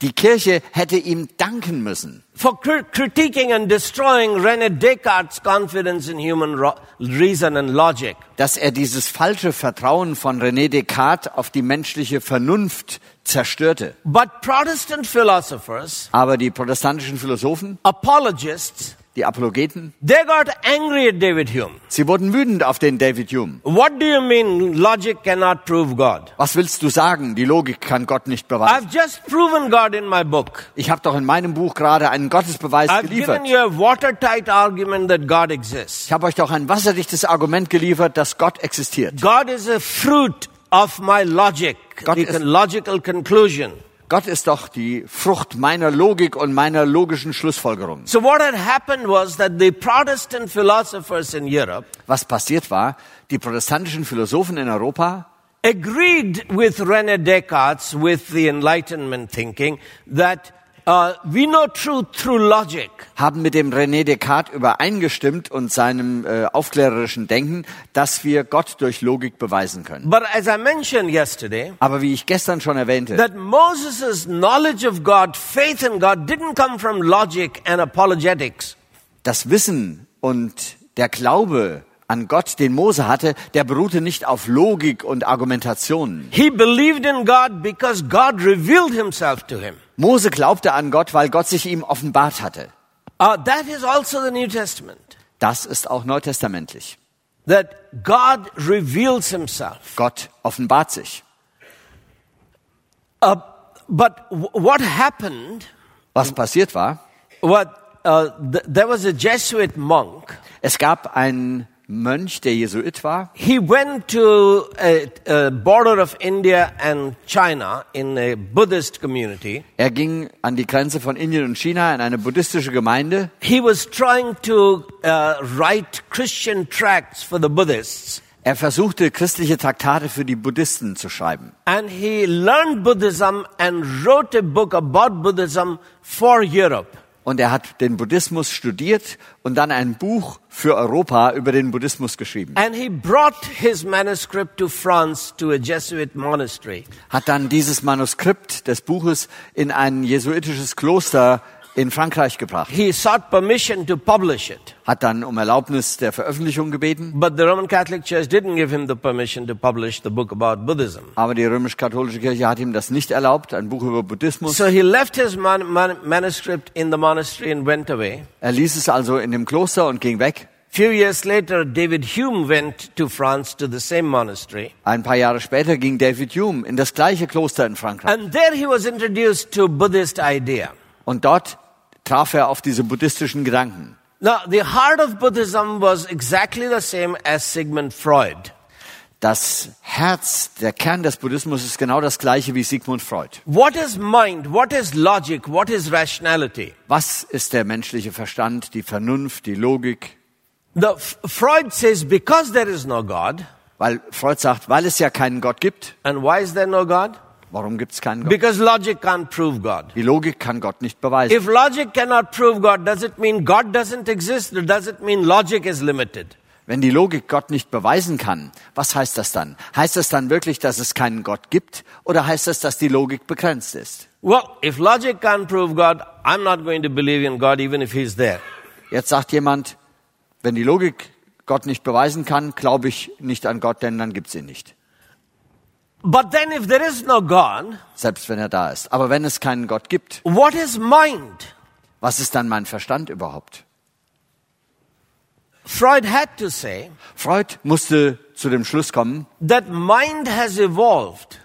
[SPEAKER 2] Die Kirche hätte ihm danken müssen,
[SPEAKER 1] for cri- critiquing and destroying René Descartes' confidence in human reason and logic.
[SPEAKER 2] dass er dieses falsche Vertrauen von René Descartes auf die menschliche Vernunft zerstörte.
[SPEAKER 1] But Protestant philosophers,
[SPEAKER 2] Aber die protestantischen Philosophen,
[SPEAKER 1] apologists,
[SPEAKER 2] die Apologeten,
[SPEAKER 1] they got angry at David Hume.
[SPEAKER 2] sie wurden wütend auf den David Hume.
[SPEAKER 1] What do you mean logic cannot prove God?
[SPEAKER 2] Was willst du sagen? Die Logik kann Gott nicht beweisen.
[SPEAKER 1] I've just proven God in my book.
[SPEAKER 2] Ich habe doch in meinem Buch gerade einen Gottesbeweis
[SPEAKER 1] I've
[SPEAKER 2] geliefert.
[SPEAKER 1] given you a watertight argument that God exists.
[SPEAKER 2] Ich habe euch doch ein wasserdichtes Argument geliefert, dass Gott existiert.
[SPEAKER 1] God is a fruit of my logic,
[SPEAKER 2] God
[SPEAKER 1] the logical conclusion.
[SPEAKER 2] Gott ist doch die Frucht meiner Logik und meiner logischen Schlussfolgerung.
[SPEAKER 1] So what had happened was that the Protestant philosophers in Europe,
[SPEAKER 2] Was passiert war, die protestantischen Philosophen in Europa,
[SPEAKER 1] agreed with Rene Descartes with the Enlightenment thinking that uh, we know truth through logic.
[SPEAKER 2] haben mit dem René Descartes übereingestimmt und seinem äh, aufklärerischen Denken, dass wir Gott durch Logik beweisen können.
[SPEAKER 1] But as I mentioned yesterday,
[SPEAKER 2] Aber wie ich gestern schon erwähnte,
[SPEAKER 1] that Moses' knowledge of God, faith in God, didn't come from logic and apologetics.
[SPEAKER 2] das Wissen und der Glaube an Gott, den Mose hatte, der beruhte nicht auf Logik und Argumentationen.
[SPEAKER 1] He believed in God because God revealed himself to him.
[SPEAKER 2] Mose glaubte an Gott, weil Gott sich ihm offenbart hatte.
[SPEAKER 1] Uh, that is also the New Testament.
[SPEAKER 2] Das ist auch neutestamentlich.
[SPEAKER 1] That God reveals himself.
[SPEAKER 2] Gott offenbart sich.
[SPEAKER 1] Uh, but what happened,
[SPEAKER 2] Was passiert war,
[SPEAKER 1] what, uh, th- there was a Jesuit monk.
[SPEAKER 2] es gab einen Mönch, der Jesuit war,
[SPEAKER 1] He went to a, a border of India and China in a Buddhist community.
[SPEAKER 2] Er ging an die Grenze von Indien und China in eine buddhistische Gemeinde.
[SPEAKER 1] He was trying to uh, write Christian tracts for the Buddhists.
[SPEAKER 2] Er versuchte, christliche Traktate für die Buddhisten zu schreiben.
[SPEAKER 1] And he learned Buddhism and wrote a book about Buddhism for Europe.
[SPEAKER 2] Und er hat den Buddhismus studiert und dann ein Buch für Europa über den Buddhismus geschrieben.
[SPEAKER 1] And he brought his manuscript to France to a Jesuit monastery.
[SPEAKER 2] Hat dann dieses Manuskript des Buches in ein jesuitisches Kloster in Frankreich gebracht.
[SPEAKER 1] He sought permission to publish it.
[SPEAKER 2] Hat dann um Erlaubnis der Veröffentlichung gebeten.
[SPEAKER 1] But the Roman Catholic Church didn't give him the permission to publish the book about Buddhism.
[SPEAKER 2] Aber die römisch-katholische Kirche hat ihm das nicht erlaubt, ein Buch über Buddhismus.
[SPEAKER 1] So he left his man- man- manuscript in the monastery and went away.
[SPEAKER 2] Er ließ es also in dem Kloster und ging weg.
[SPEAKER 1] Few years later, David Hume went to France to the same monastery.
[SPEAKER 2] Ein paar Jahre später ging David Hume in das gleiche Kloster in Frankreich.
[SPEAKER 1] And there he was introduced to Buddhist idea.
[SPEAKER 2] Und dort traf er auf diese buddhistischen Gedanken.
[SPEAKER 1] Now, the heart of Buddhism was exactly the same as Sigmund Freud.
[SPEAKER 2] Das Herz, der Kern des Buddhismus ist genau das gleiche wie Sigmund Freud.
[SPEAKER 1] What is mind? What is logic? What is rationality?
[SPEAKER 2] Was ist der menschliche Verstand, die Vernunft, die Logik?
[SPEAKER 1] The Freud says because there is no God,
[SPEAKER 2] Weil Freud sagt, weil es ja keinen Gott gibt.
[SPEAKER 1] and why is there no God?
[SPEAKER 2] Warum gibt es keinen Gott?
[SPEAKER 1] Because logic can't prove God.
[SPEAKER 2] Die Logik kann Gott nicht beweisen.
[SPEAKER 1] If logic cannot prove God, does it mean God doesn't exist or does it mean logic is limited?
[SPEAKER 2] Wenn die Logik Gott nicht beweisen kann, was heißt das dann? Heißt das dann wirklich, dass es keinen Gott gibt? Oder heißt das, dass die Logik begrenzt ist?
[SPEAKER 1] Well, if logic can't prove God, I'm not going to believe in God even if He's there.
[SPEAKER 2] Jetzt sagt jemand, wenn die Logik Gott nicht beweisen kann, glaube ich nicht an Gott, denn dann gibt es ihn nicht.
[SPEAKER 1] But then if there is no God,
[SPEAKER 2] Selbst wenn er da ist. Aber wenn es keinen Gott gibt,
[SPEAKER 1] what is mind?
[SPEAKER 2] was ist dann mein Verstand überhaupt?
[SPEAKER 1] Freud had to say
[SPEAKER 2] Freud musste zu dem Schluss kommen,
[SPEAKER 1] that mind has evolved.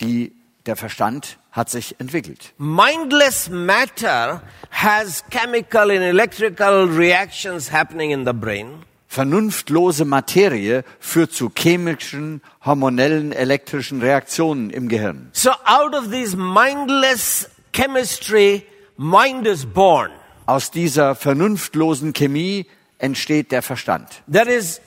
[SPEAKER 2] die, der Verstand hat sich entwickelt.
[SPEAKER 1] Mindless matter has chemical and electrical reactions happening in the brain.
[SPEAKER 2] Vernunftlose Materie führt zu chemischen, hormonellen, elektrischen Reaktionen im Gehirn.
[SPEAKER 1] So out of this mindless chemistry, mind is born.
[SPEAKER 2] Aus dieser vernunftlosen Chemie entsteht der Verstand.
[SPEAKER 1] There is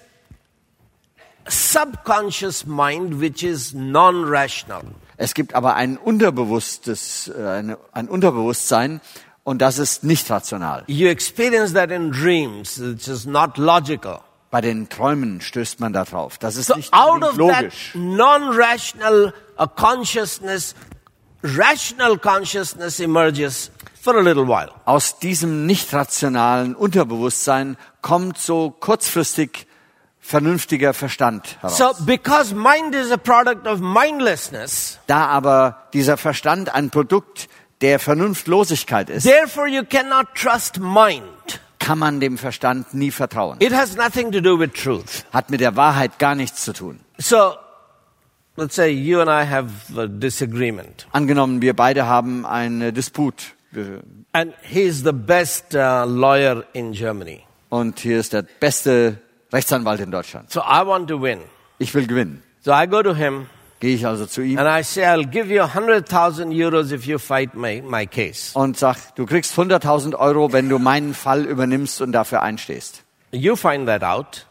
[SPEAKER 1] subconscious mind which is non-rational.
[SPEAKER 2] Es gibt aber ein unterbewusstes, äh, eine, ein Unterbewusstsein und das ist nicht rational.
[SPEAKER 1] You experience that in dreams, which is not logical.
[SPEAKER 2] Bei den Träumen stößt man da drauf. Das ist
[SPEAKER 1] So
[SPEAKER 2] nicht
[SPEAKER 1] out of
[SPEAKER 2] logisch.
[SPEAKER 1] non-rational uh, consciousness, rational consciousness emerges for a little while.
[SPEAKER 2] Aus diesem nicht rationalen Unterbewusstsein kommt so kurzfristig vernünftiger Verstand heraus.
[SPEAKER 1] So because mind is a product of mindlessness,
[SPEAKER 2] Da aber dieser Verstand ein Produkt der Vernunftlosigkeit ist,
[SPEAKER 1] therefore you cannot trust mind.
[SPEAKER 2] kann man dem Verstand nie vertrauen.
[SPEAKER 1] It has nothing to do with truth.
[SPEAKER 2] Hat mit der Wahrheit gar nichts zu tun.
[SPEAKER 1] So let's say you and I have a disagreement.
[SPEAKER 2] Angenommen, wir beide haben einen Disput
[SPEAKER 1] And he's the best uh, lawyer in Germany.
[SPEAKER 2] und hier ist der beste Rechtsanwalt in Deutschland.
[SPEAKER 1] So I want to win.
[SPEAKER 2] Ich will gewinnen.
[SPEAKER 1] So I go to him
[SPEAKER 2] Gehe ich also zu ihm
[SPEAKER 1] and I say, I'll give you 100,000 euros if you fight my, my case.
[SPEAKER 2] und sag, du kriegst 100.000 Euro, wenn du meinen Fall übernimmst und dafür einstehst.
[SPEAKER 1] You find that out.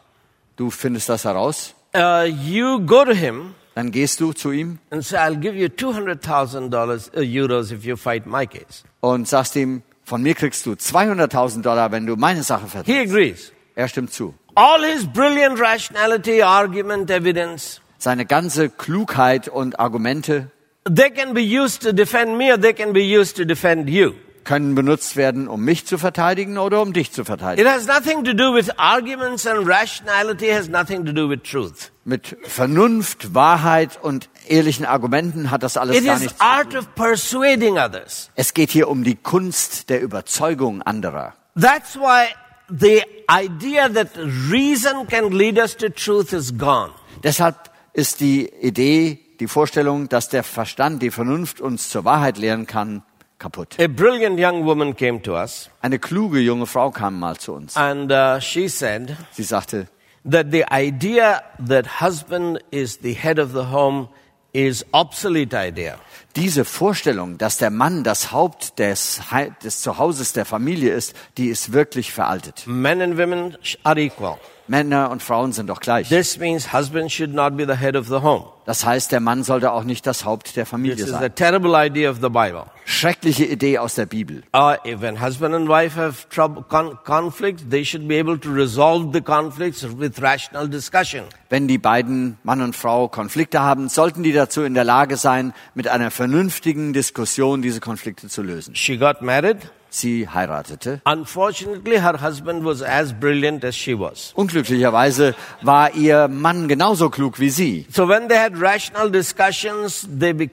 [SPEAKER 2] Du findest das heraus.
[SPEAKER 1] Uh, you go to him
[SPEAKER 2] Dann gehst du zu ihm
[SPEAKER 1] and say, I'll give you $200,000 uh, euros if you fight my case.
[SPEAKER 2] und sagst ihm, von mir kriegst du 200.000 Dollar, wenn du meine Sache
[SPEAKER 1] He
[SPEAKER 2] vertrittst.
[SPEAKER 1] agrees.
[SPEAKER 2] Er stimmt zu.
[SPEAKER 1] All his brilliant rationality, argument, evidence,
[SPEAKER 2] Seine ganze Klugheit und Argumente
[SPEAKER 1] they can be used to defend me or they can be used to defend you.
[SPEAKER 2] können benutzt werden, um mich zu verteidigen oder um dich zu verteidigen.
[SPEAKER 1] It has nothing to do with arguments and rationality has nothing to do with truth.
[SPEAKER 2] Mit Vernunft, Wahrheit und ehrlichen Argumenten hat das alles
[SPEAKER 1] It
[SPEAKER 2] gar
[SPEAKER 1] is
[SPEAKER 2] nichts zu
[SPEAKER 1] art
[SPEAKER 2] tun.
[SPEAKER 1] of persuading others.
[SPEAKER 2] Es geht hier um die Kunst der Überzeugung anderer.
[SPEAKER 1] That's why the idea that reason can lead us to truth is gone.
[SPEAKER 2] Deshalb ist die Idee, die Vorstellung, dass der Verstand, die Vernunft uns zur Wahrheit lehren kann, kaputt.
[SPEAKER 1] A brilliant young woman came to us
[SPEAKER 2] Eine kluge junge Frau kam mal zu uns.
[SPEAKER 1] and uh, she said
[SPEAKER 2] Sie sagte,
[SPEAKER 1] that the idea that husband is the head of the home is obsolete idea.
[SPEAKER 2] diese Vorstellung, dass der Mann das Haupt des, des Zuhauses der Familie ist, die ist wirklich veraltet.
[SPEAKER 1] Men and women are equal.
[SPEAKER 2] Männer und Frauen sind doch gleich.
[SPEAKER 1] This means husband should not be the head of the home.
[SPEAKER 2] Das heißt, der Mann sollte auch nicht das Haupt der
[SPEAKER 1] This
[SPEAKER 2] Familie
[SPEAKER 1] is a
[SPEAKER 2] sein.
[SPEAKER 1] terrible idea of the Bible.
[SPEAKER 2] Schreckliche Idee aus der Bibel.
[SPEAKER 1] Uh, if when husband and wife have trouble, con- conflicts, they should be able to resolve the conflicts with rational discussion.
[SPEAKER 2] Wenn die beiden Mann und Frau Konflikte haben, sollten die dazu in der Lage sein, mit einer vernünftigen Diskussion diese Konflikte zu lösen.
[SPEAKER 1] She got married.
[SPEAKER 2] Sie heiratete.
[SPEAKER 1] Unfortunately, her husband was as brilliant as she was.
[SPEAKER 2] Unglücklicherweise war ihr Mann genauso klug wie sie.
[SPEAKER 1] So when they had rational discussions, they be-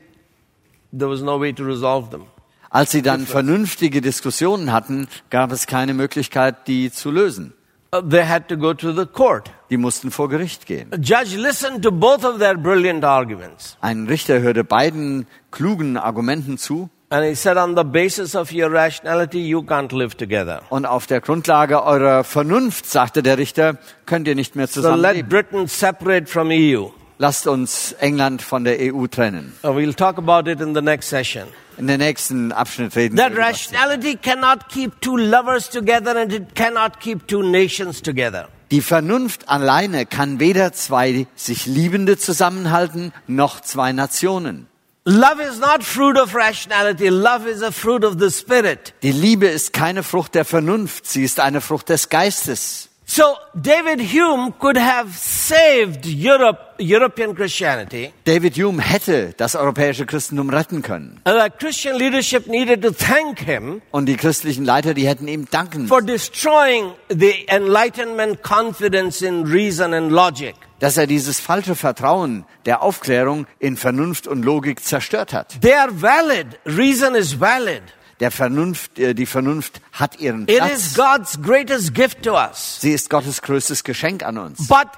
[SPEAKER 1] there was no way to resolve them.
[SPEAKER 2] Als sie dann vernünftige Diskussionen hatten, gab es keine Möglichkeit, die zu lösen.
[SPEAKER 1] Uh, they had to go to the court.
[SPEAKER 2] Die mussten vor Gericht gehen.
[SPEAKER 1] A judge listened to both of their brilliant arguments.
[SPEAKER 2] Ein Richter hörte beiden klugen Argumenten zu
[SPEAKER 1] And he said, on the basis of your rationality, you can't live together.
[SPEAKER 2] und auf der Grundlage eurer Vernunft, sagte der Richter, könnt ihr nicht mehr
[SPEAKER 1] So let
[SPEAKER 2] zusammenleben.
[SPEAKER 1] Britain separate from EU.
[SPEAKER 2] Lasst uns England von der EU trennen.
[SPEAKER 1] We'll talk about it in the next session.
[SPEAKER 2] In der nächsten Abschnitt reden wir
[SPEAKER 1] That
[SPEAKER 2] das.
[SPEAKER 1] rationality cannot keep two lovers together and it cannot keep two nations together.
[SPEAKER 2] Die Vernunft alleine kann weder zwei sich Liebende zusammenhalten, noch zwei Nationen.
[SPEAKER 1] Love is not fruit of rationality. Love is a fruit of the spirit.
[SPEAKER 2] Die Liebe ist keine Frucht der Vernunft, sie ist eine Frucht des Geistes.
[SPEAKER 1] So David Hume could have saved Europe, European Christianity.
[SPEAKER 2] David Hume hätte das europäische Christentum retten können.
[SPEAKER 1] And the Christian leadership needed to thank him
[SPEAKER 2] Und die christlichen Leiter, die hätten ihm danken,
[SPEAKER 1] for destroying the enlightenment confidence in reason and logic.
[SPEAKER 2] Dass er dieses falsche Vertrauen der Aufklärung in Vernunft und Logik zerstört hat.
[SPEAKER 1] They are valid. Reason is valid.
[SPEAKER 2] Der Vernunft, äh, die Vernunft hat ihren
[SPEAKER 1] It is
[SPEAKER 2] Platz.
[SPEAKER 1] God's greatest gift to us.
[SPEAKER 2] Sie ist Gottes größtes Geschenk an uns.
[SPEAKER 1] But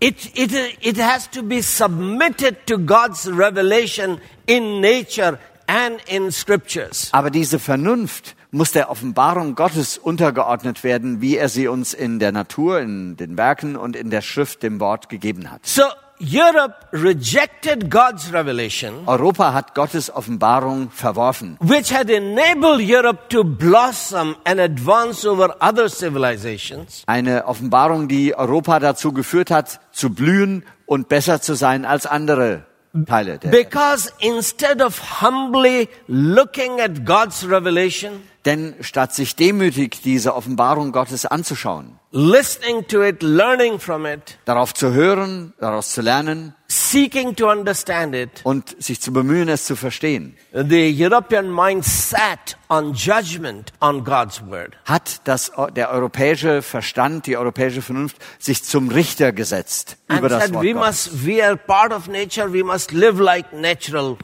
[SPEAKER 1] it, it, it has to be submitted to God's revelation in nature and in scriptures.
[SPEAKER 2] Aber diese Vernunft muss der Offenbarung Gottes untergeordnet werden, wie er sie uns in der Natur, in den Werken und in der Schrift, dem Wort gegeben hat.
[SPEAKER 1] So Europe rejected God's revelation,
[SPEAKER 2] Europa hat Gottes Offenbarung verworfen,
[SPEAKER 1] which had enabled Europe to blossom and advance over other civilizations.
[SPEAKER 2] eine Offenbarung, die Europa dazu geführt hat, zu blühen und besser zu sein als andere Teile der Welt.
[SPEAKER 1] Because instead of humbly looking at God's revelation,
[SPEAKER 2] Denn statt sich demütig diese Offenbarung Gottes anzuschauen,
[SPEAKER 1] listening to it, learning from it,
[SPEAKER 2] darauf zu hören, daraus zu lernen
[SPEAKER 1] seeking to understand it,
[SPEAKER 2] und sich zu bemühen, es zu verstehen,
[SPEAKER 1] the European mind sat on judgment on God's word.
[SPEAKER 2] hat das, der europäische Verstand, die europäische Vernunft sich zum Richter gesetzt
[SPEAKER 1] And
[SPEAKER 2] über das
[SPEAKER 1] said,
[SPEAKER 2] Wort
[SPEAKER 1] we
[SPEAKER 2] Gottes.
[SPEAKER 1] must, we are part of nature, we must live like natural.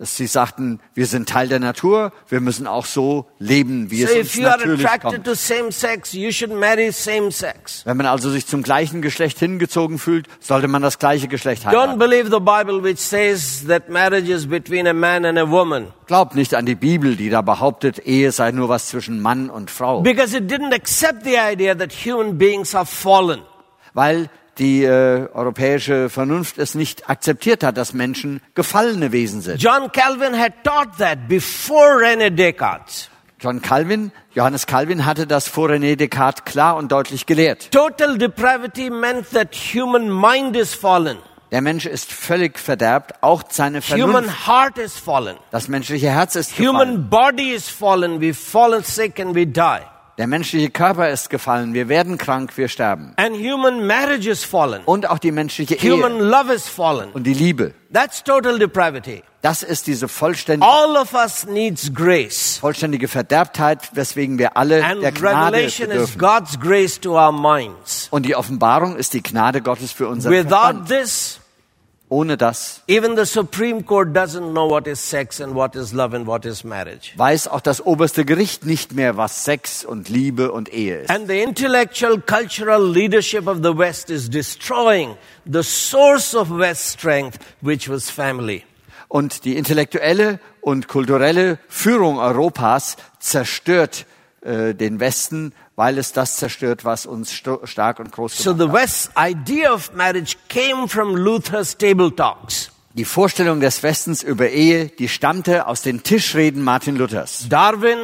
[SPEAKER 2] Sie sagten, wir sind Teil der Natur, wir müssen auch so leben, wie
[SPEAKER 1] So
[SPEAKER 2] es
[SPEAKER 1] if
[SPEAKER 2] uns
[SPEAKER 1] you are
[SPEAKER 2] natürlich
[SPEAKER 1] attracted
[SPEAKER 2] kommt.
[SPEAKER 1] sex, you should marry same sex.
[SPEAKER 2] Wenn man also sich zum gleichen Geschlecht hingezogen fühlt, sollte man das gleiche Geschlecht
[SPEAKER 1] Don't
[SPEAKER 2] heiraten.
[SPEAKER 1] believe the Bible which says that marriage is between a man and a woman.
[SPEAKER 2] Glaubt nicht an die Bibel, die da behauptet, Ehe sei nur was zwischen Mann und Frau.
[SPEAKER 1] Because it didn't accept the idea that human beings are fallen.
[SPEAKER 2] Weil die äh, europäische Vernunft es nicht akzeptiert hat, dass Menschen gefallene Wesen sind.
[SPEAKER 1] John Calvin had taught that before René Descartes.
[SPEAKER 2] John Calvin, Johannes Calvin hatte das vor René Descartes klar und deutlich gelehrt.
[SPEAKER 1] Total depravity meant that human mind is fallen.
[SPEAKER 2] Der Mensch ist völlig verderbt, auch seine Vernunft.
[SPEAKER 1] Human heart is fallen.
[SPEAKER 2] Das menschliche Herz ist gefallen.
[SPEAKER 1] Human body is fallen. We've fallen sick and we die.
[SPEAKER 2] Der menschliche Körper ist gefallen. Wir werden krank, wir sterben.
[SPEAKER 1] And human marriage is fallen.
[SPEAKER 2] Und auch die menschliche
[SPEAKER 1] Human
[SPEAKER 2] Ehe
[SPEAKER 1] love is fallen.
[SPEAKER 2] und die Liebe.
[SPEAKER 1] That's total depravity.
[SPEAKER 2] Das ist diese vollständige,
[SPEAKER 1] All of us needs grace.
[SPEAKER 2] vollständige Verderbtheit, weswegen wir alle
[SPEAKER 1] And
[SPEAKER 2] der Gnade bedürfen.
[SPEAKER 1] God's grace to our minds.
[SPEAKER 2] Und die Offenbarung ist die Gnade Gottes für unser
[SPEAKER 1] Without
[SPEAKER 2] Verstand.
[SPEAKER 1] this,
[SPEAKER 2] Ohne das
[SPEAKER 1] even the Supreme Court doesn't know what is sex and what is love and what is marriage.
[SPEAKER 2] weiß auch das oberste Gericht nicht mehr, was Sex und Liebe und Ehe ist.
[SPEAKER 1] And the intellectual, cultural leadership of the West is destroying the source of West strength, which was family.
[SPEAKER 2] Und die intellektuelle und kulturelle Führung Europas zerstört äh, den Westen, weil es das zerstört, was uns stark und groß
[SPEAKER 1] So
[SPEAKER 2] gemacht
[SPEAKER 1] the West's idea of marriage came from Luther's table talks.
[SPEAKER 2] Die Vorstellung des Westens über Ehe, die stammte aus den Tischreden Martin Luthers.
[SPEAKER 1] Darwin,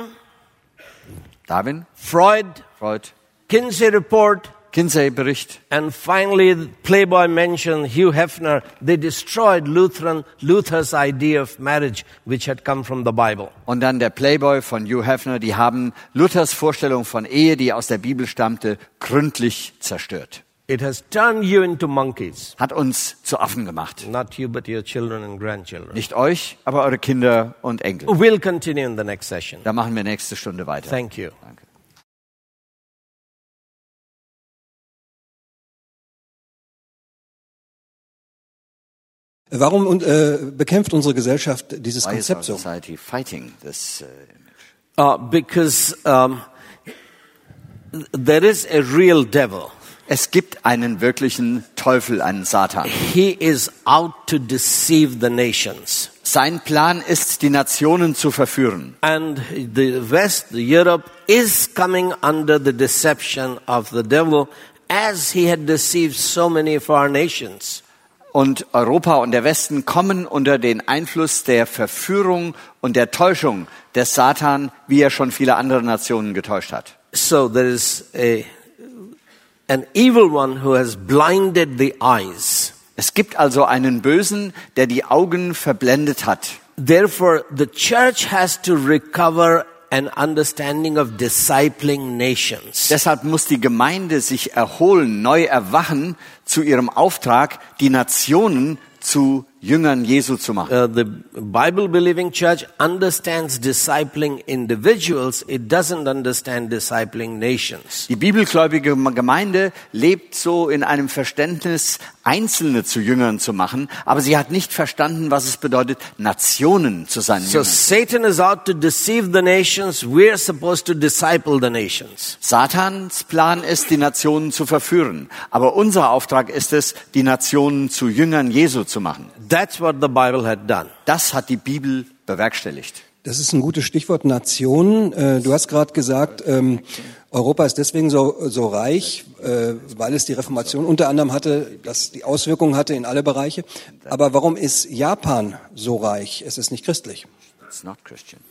[SPEAKER 2] Darwin,
[SPEAKER 1] Freud,
[SPEAKER 2] Freud,
[SPEAKER 1] Kinsey Report,
[SPEAKER 2] Kinsey-Bericht
[SPEAKER 1] and finally Playboy mentioned Hugh Hefner. They destroyed Lutheran, Luther's idea of marriage, which had come from the Bible.
[SPEAKER 2] und dann der Playboy von Hugh Hefner, die haben Luthers Vorstellung von Ehe, die aus der Bibel stammte, gründlich zerstört.
[SPEAKER 1] It has turned you into monkeys.
[SPEAKER 2] Hat uns zu Affen gemacht.
[SPEAKER 1] Not you, but your children and grandchildren.
[SPEAKER 2] Nicht euch, aber eure Kinder und Enkel.
[SPEAKER 1] We'll continue in the next session.
[SPEAKER 2] Da machen wir nächste Stunde weiter.
[SPEAKER 1] Thank you.
[SPEAKER 2] Danke.
[SPEAKER 3] Warum und, äh, bekämpft unsere Gesellschaft dieses
[SPEAKER 2] Why
[SPEAKER 3] Konzept so?
[SPEAKER 2] this uh,
[SPEAKER 1] Uh, because um, there is a real devil.
[SPEAKER 2] Es gibt einen wirklichen Teufel, einen Satan.
[SPEAKER 1] He is out to deceive the nations.
[SPEAKER 2] Sein Plan ist, die Nationen zu verführen.
[SPEAKER 1] And the West, the Europe, is coming under the deception of the devil as he had deceived so many of our nations.
[SPEAKER 2] Und Europa und der Westen kommen unter den Einfluss der Verführung und der Täuschung des Satan, wie er schon viele andere Nationen getäuscht hat.
[SPEAKER 1] So there is a, an evil one who has blinded the eyes.
[SPEAKER 2] Es gibt also einen Bösen, der die Augen verblendet hat.
[SPEAKER 1] Therefore, the church has to recover an understanding of discipling nations.
[SPEAKER 2] Deshalb muss die Gemeinde sich erholen, neu erwachen zu ihrem Auftrag, die Nationen zu Jüngern Jesu zu machen.
[SPEAKER 1] Uh, the Bible believing church understands discipling individuals, it doesn't understand discipling nations.
[SPEAKER 2] Die bibelgläubige Gemeinde lebt so in einem Verständnis, Einzelne zu Jüngern zu machen, aber sie hat nicht verstanden, was es bedeutet, Nationen zu seinen
[SPEAKER 1] So
[SPEAKER 2] Jüngern.
[SPEAKER 1] Satan is out to deceive the nations, we're supposed to disciple the nations.
[SPEAKER 2] Satans Plan ist, die Nationen zu verführen, aber unser Auftrag ist es, die Nationen zu Jüngern Jesu zu machen.
[SPEAKER 1] That's what the Bible had done.
[SPEAKER 2] Das hat die Bibel bewerkstelligt.
[SPEAKER 3] Das ist ein gutes Stichwort Nationen. Äh, Du hast gerade gesagt, ähm, Europa ist deswegen so, so reich, äh, weil es die Reformation unter anderem hatte, das die Auswirkungen hatte in alle Bereiche. Aber warum ist Japan so reich? Es ist nicht christlich.
[SPEAKER 2] It's not Christian.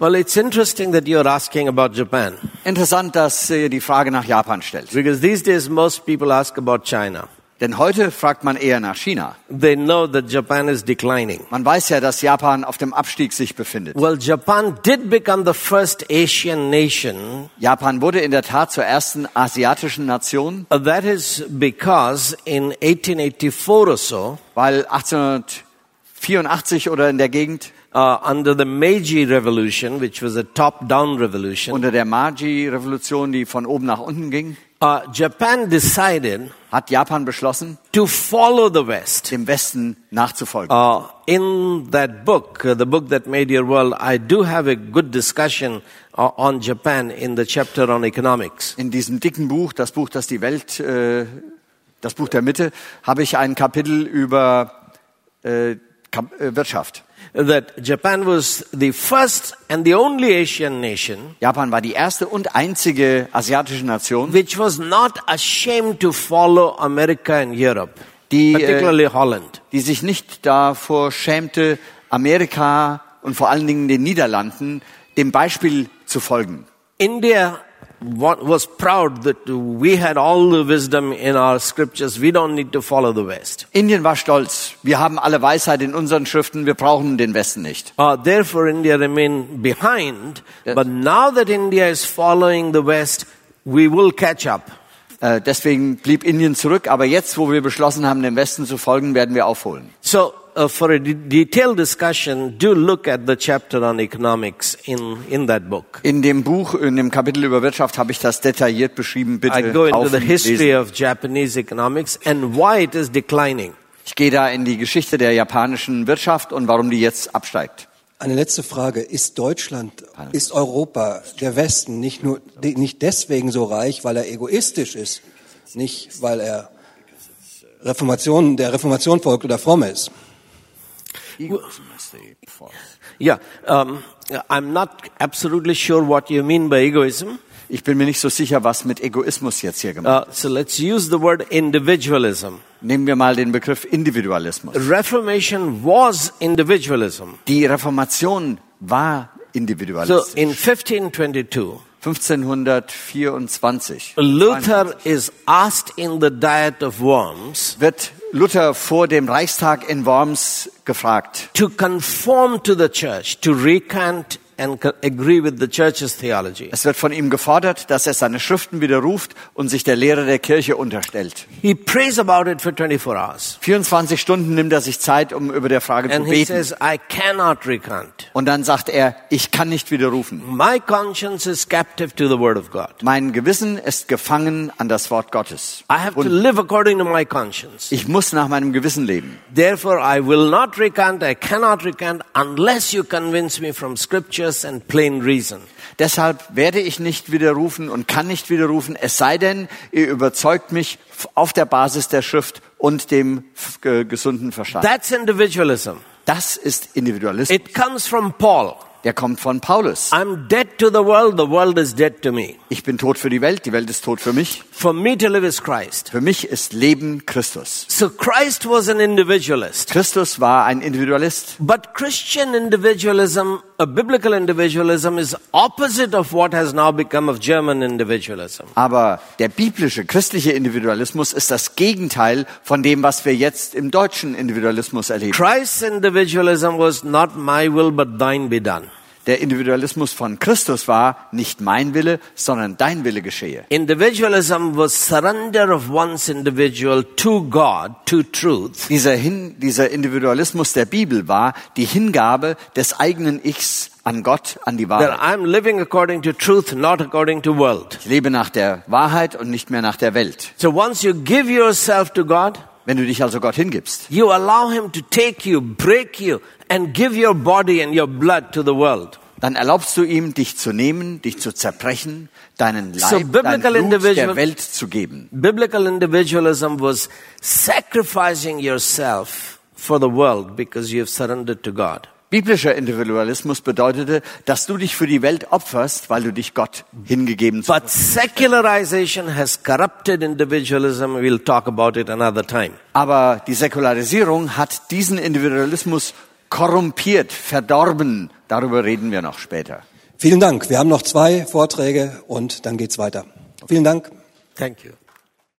[SPEAKER 1] Well, it's interesting that you're asking about Japan.
[SPEAKER 2] Interessant, dass ihr die Frage nach Japan stellt.
[SPEAKER 1] Because these days most people ask about China.
[SPEAKER 2] Denn heute fragt man eher nach China.
[SPEAKER 1] They know that Japan is declining.
[SPEAKER 2] Man weiß ja, dass Japan auf dem Abstieg sich befindet.
[SPEAKER 1] Well, Japan did become the first Asian nation.
[SPEAKER 2] Japan wurde in der Tat zur ersten asiatischen Nation,
[SPEAKER 1] That is because in 1884 or so,
[SPEAKER 2] weil 1884 oder in der Gegend
[SPEAKER 1] uh, under the Meiji Revolution, which was a top-down revolution,
[SPEAKER 2] unter der Meiji-Revolution, die von oben nach unten ging,
[SPEAKER 1] uh, Japan decided
[SPEAKER 2] hat Japan beschlossen,
[SPEAKER 1] to follow the West.
[SPEAKER 2] dem Westen nachzufolgen.
[SPEAKER 1] Uh, in that book, uh, the book that made your world, I do have a good discussion uh, on Japan in the chapter on economics.
[SPEAKER 2] In diesem dicken Buch, das Buch, das die Welt, äh, das Buch der Mitte, habe ich ein Kapitel über äh, äh, Wirtschaft.
[SPEAKER 1] That Japan was the first and the only Asian nation
[SPEAKER 2] Japan war die erste und einzige asiatische Nation,
[SPEAKER 1] which was not ashamed to follow America and Europe,
[SPEAKER 2] Die, äh,
[SPEAKER 1] particularly Holland.
[SPEAKER 2] die sich nicht davor schämte, Amerika und vor allen Dingen den Niederlanden dem Beispiel zu folgen.
[SPEAKER 1] India was proud that we had all the wisdom in our scriptures. We don't need to follow the West.
[SPEAKER 2] Indien war stolz. Wir haben alle Weisheit in unseren Schriften. Wir brauchen den Westen nicht.
[SPEAKER 1] Uh, therefore, India remained behind. But now that India is following the West, we will catch up.
[SPEAKER 2] Äh, deswegen blieb Indien zurück. Aber jetzt, wo wir beschlossen haben, dem Westen zu folgen, werden wir aufholen.
[SPEAKER 1] So, uh, for a de- detailed discussion, do look at the chapter on economics in, in that book.
[SPEAKER 2] In dem Buch, in dem Kapitel über Wirtschaft habe ich das detailliert beschrieben. Bitte
[SPEAKER 1] I go into the history
[SPEAKER 2] lesen.
[SPEAKER 1] of Japanese economics and why it is declining.
[SPEAKER 2] Ich gehe da in die Geschichte der japanischen Wirtschaft und warum die jetzt absteigt.
[SPEAKER 3] Eine letzte Frage. Ist Deutschland, ist Europa, der Westen nicht nur, nicht deswegen so reich, weil er egoistisch ist, nicht weil er Reformation, der Reformation folgt oder fromm ist?
[SPEAKER 1] Yeah, um, I'm not absolutely sure what you mean by egoism.
[SPEAKER 2] Ich bin mir nicht so sicher, was mit Egoismus jetzt hier gemacht
[SPEAKER 1] Uh, so let's use the word individualism.
[SPEAKER 2] Nehmen wir mal den Begriff Individualismus.
[SPEAKER 1] Reformation was individualism.
[SPEAKER 2] Die Reformation war
[SPEAKER 1] So
[SPEAKER 2] individualistisch.
[SPEAKER 1] in 1522,
[SPEAKER 2] 1524
[SPEAKER 1] Luther is asked in the Diet of Worms
[SPEAKER 2] wird Luther vor dem Reichstag in Worms gefragt,
[SPEAKER 1] to conform to the church, to recant and co- agree with the church's theology.
[SPEAKER 2] es wird von ihm gefordert, dass er seine Schriften widerruft und sich der Lehre der Kirche unterstellt.
[SPEAKER 1] He prays about it for 24 hours.
[SPEAKER 2] 24 Stunden nimmt er sich Zeit, um über der Frage zu
[SPEAKER 1] And he
[SPEAKER 2] beten.
[SPEAKER 1] says, I cannot recant.
[SPEAKER 2] Und dann sagt er, ich kann nicht widerrufen.
[SPEAKER 1] My conscience is captive to the word of God.
[SPEAKER 2] Mein Gewissen ist gefangen an das Wort Gottes.
[SPEAKER 1] I have to
[SPEAKER 2] Und
[SPEAKER 1] live according to my conscience.
[SPEAKER 2] ich muss nach meinem Gewissen leben.
[SPEAKER 1] Therefore, I will not recant, I cannot recant unless you convince me from scriptures and plain reason.
[SPEAKER 2] Deshalb werde ich nicht widerrufen und kann nicht widerrufen, es sei denn, ihr überzeugt mich auf der Basis der Schrift und dem gesunden Verstand.
[SPEAKER 1] That's individualism.
[SPEAKER 2] Das ist Individualismus.
[SPEAKER 1] It comes from Paul.
[SPEAKER 2] Der kommt von Paulus.
[SPEAKER 1] I'm dead to the world, the world is dead to me.
[SPEAKER 2] Ich bin tot für die Welt, die Welt ist tot für mich.
[SPEAKER 1] For me to live is Christ.
[SPEAKER 2] Für mich ist Leben Christus.
[SPEAKER 1] So Christ was an individualist.
[SPEAKER 2] Christus war ein Individualist.
[SPEAKER 1] But Christian individualism, a biblical individualism, is opposite of what has now become of German individualism.
[SPEAKER 2] Aber der biblische, christliche Individualismus ist das Gegenteil von dem, was wir jetzt im deutschen Individualismus erleben.
[SPEAKER 1] Christ's individualism was not my will, but thine be done.
[SPEAKER 2] Der Individualismus von Christus war nicht mein Wille, sondern dein Wille geschehe.
[SPEAKER 1] Individualism was surrender of one's individual to God, to truth.
[SPEAKER 2] Dieser, Hin, dieser Individualismus der Bibel war die Hingabe des eigenen Ichs an Gott, an die Wahrheit.
[SPEAKER 1] I'm living according to truth, not according to world.
[SPEAKER 2] Ich lebe nach der Wahrheit und nicht mehr nach der Welt.
[SPEAKER 1] So once you give yourself to God,
[SPEAKER 2] Wenn du dich also Gott hingibst,
[SPEAKER 1] you allow Him to take you, break you, and give your body and your blood to the world.
[SPEAKER 2] dann erlaubst du ihm, dich zu nehmen, dich zu zerbrechen, deinen
[SPEAKER 1] So
[SPEAKER 2] Leib, dein
[SPEAKER 1] biblical
[SPEAKER 2] Blut der Welt zu geben.
[SPEAKER 1] Biblical individualism was sacrificing yourself for the world because you have surrendered to God.
[SPEAKER 2] Biblischer Individualismus bedeutete, dass du dich für die Welt opferst, weil du dich Gott hingegeben hast.
[SPEAKER 1] But secularization has corrupted individualism. We'll talk about it another time.
[SPEAKER 2] Aber die Säkularisierung hat diesen Individualismus korrumpiert, verdorben. Darüber reden wir noch später.
[SPEAKER 3] Vielen Dank. Wir haben noch zwei Vorträge und dann geht's weiter. Vielen Dank.
[SPEAKER 1] Thank you.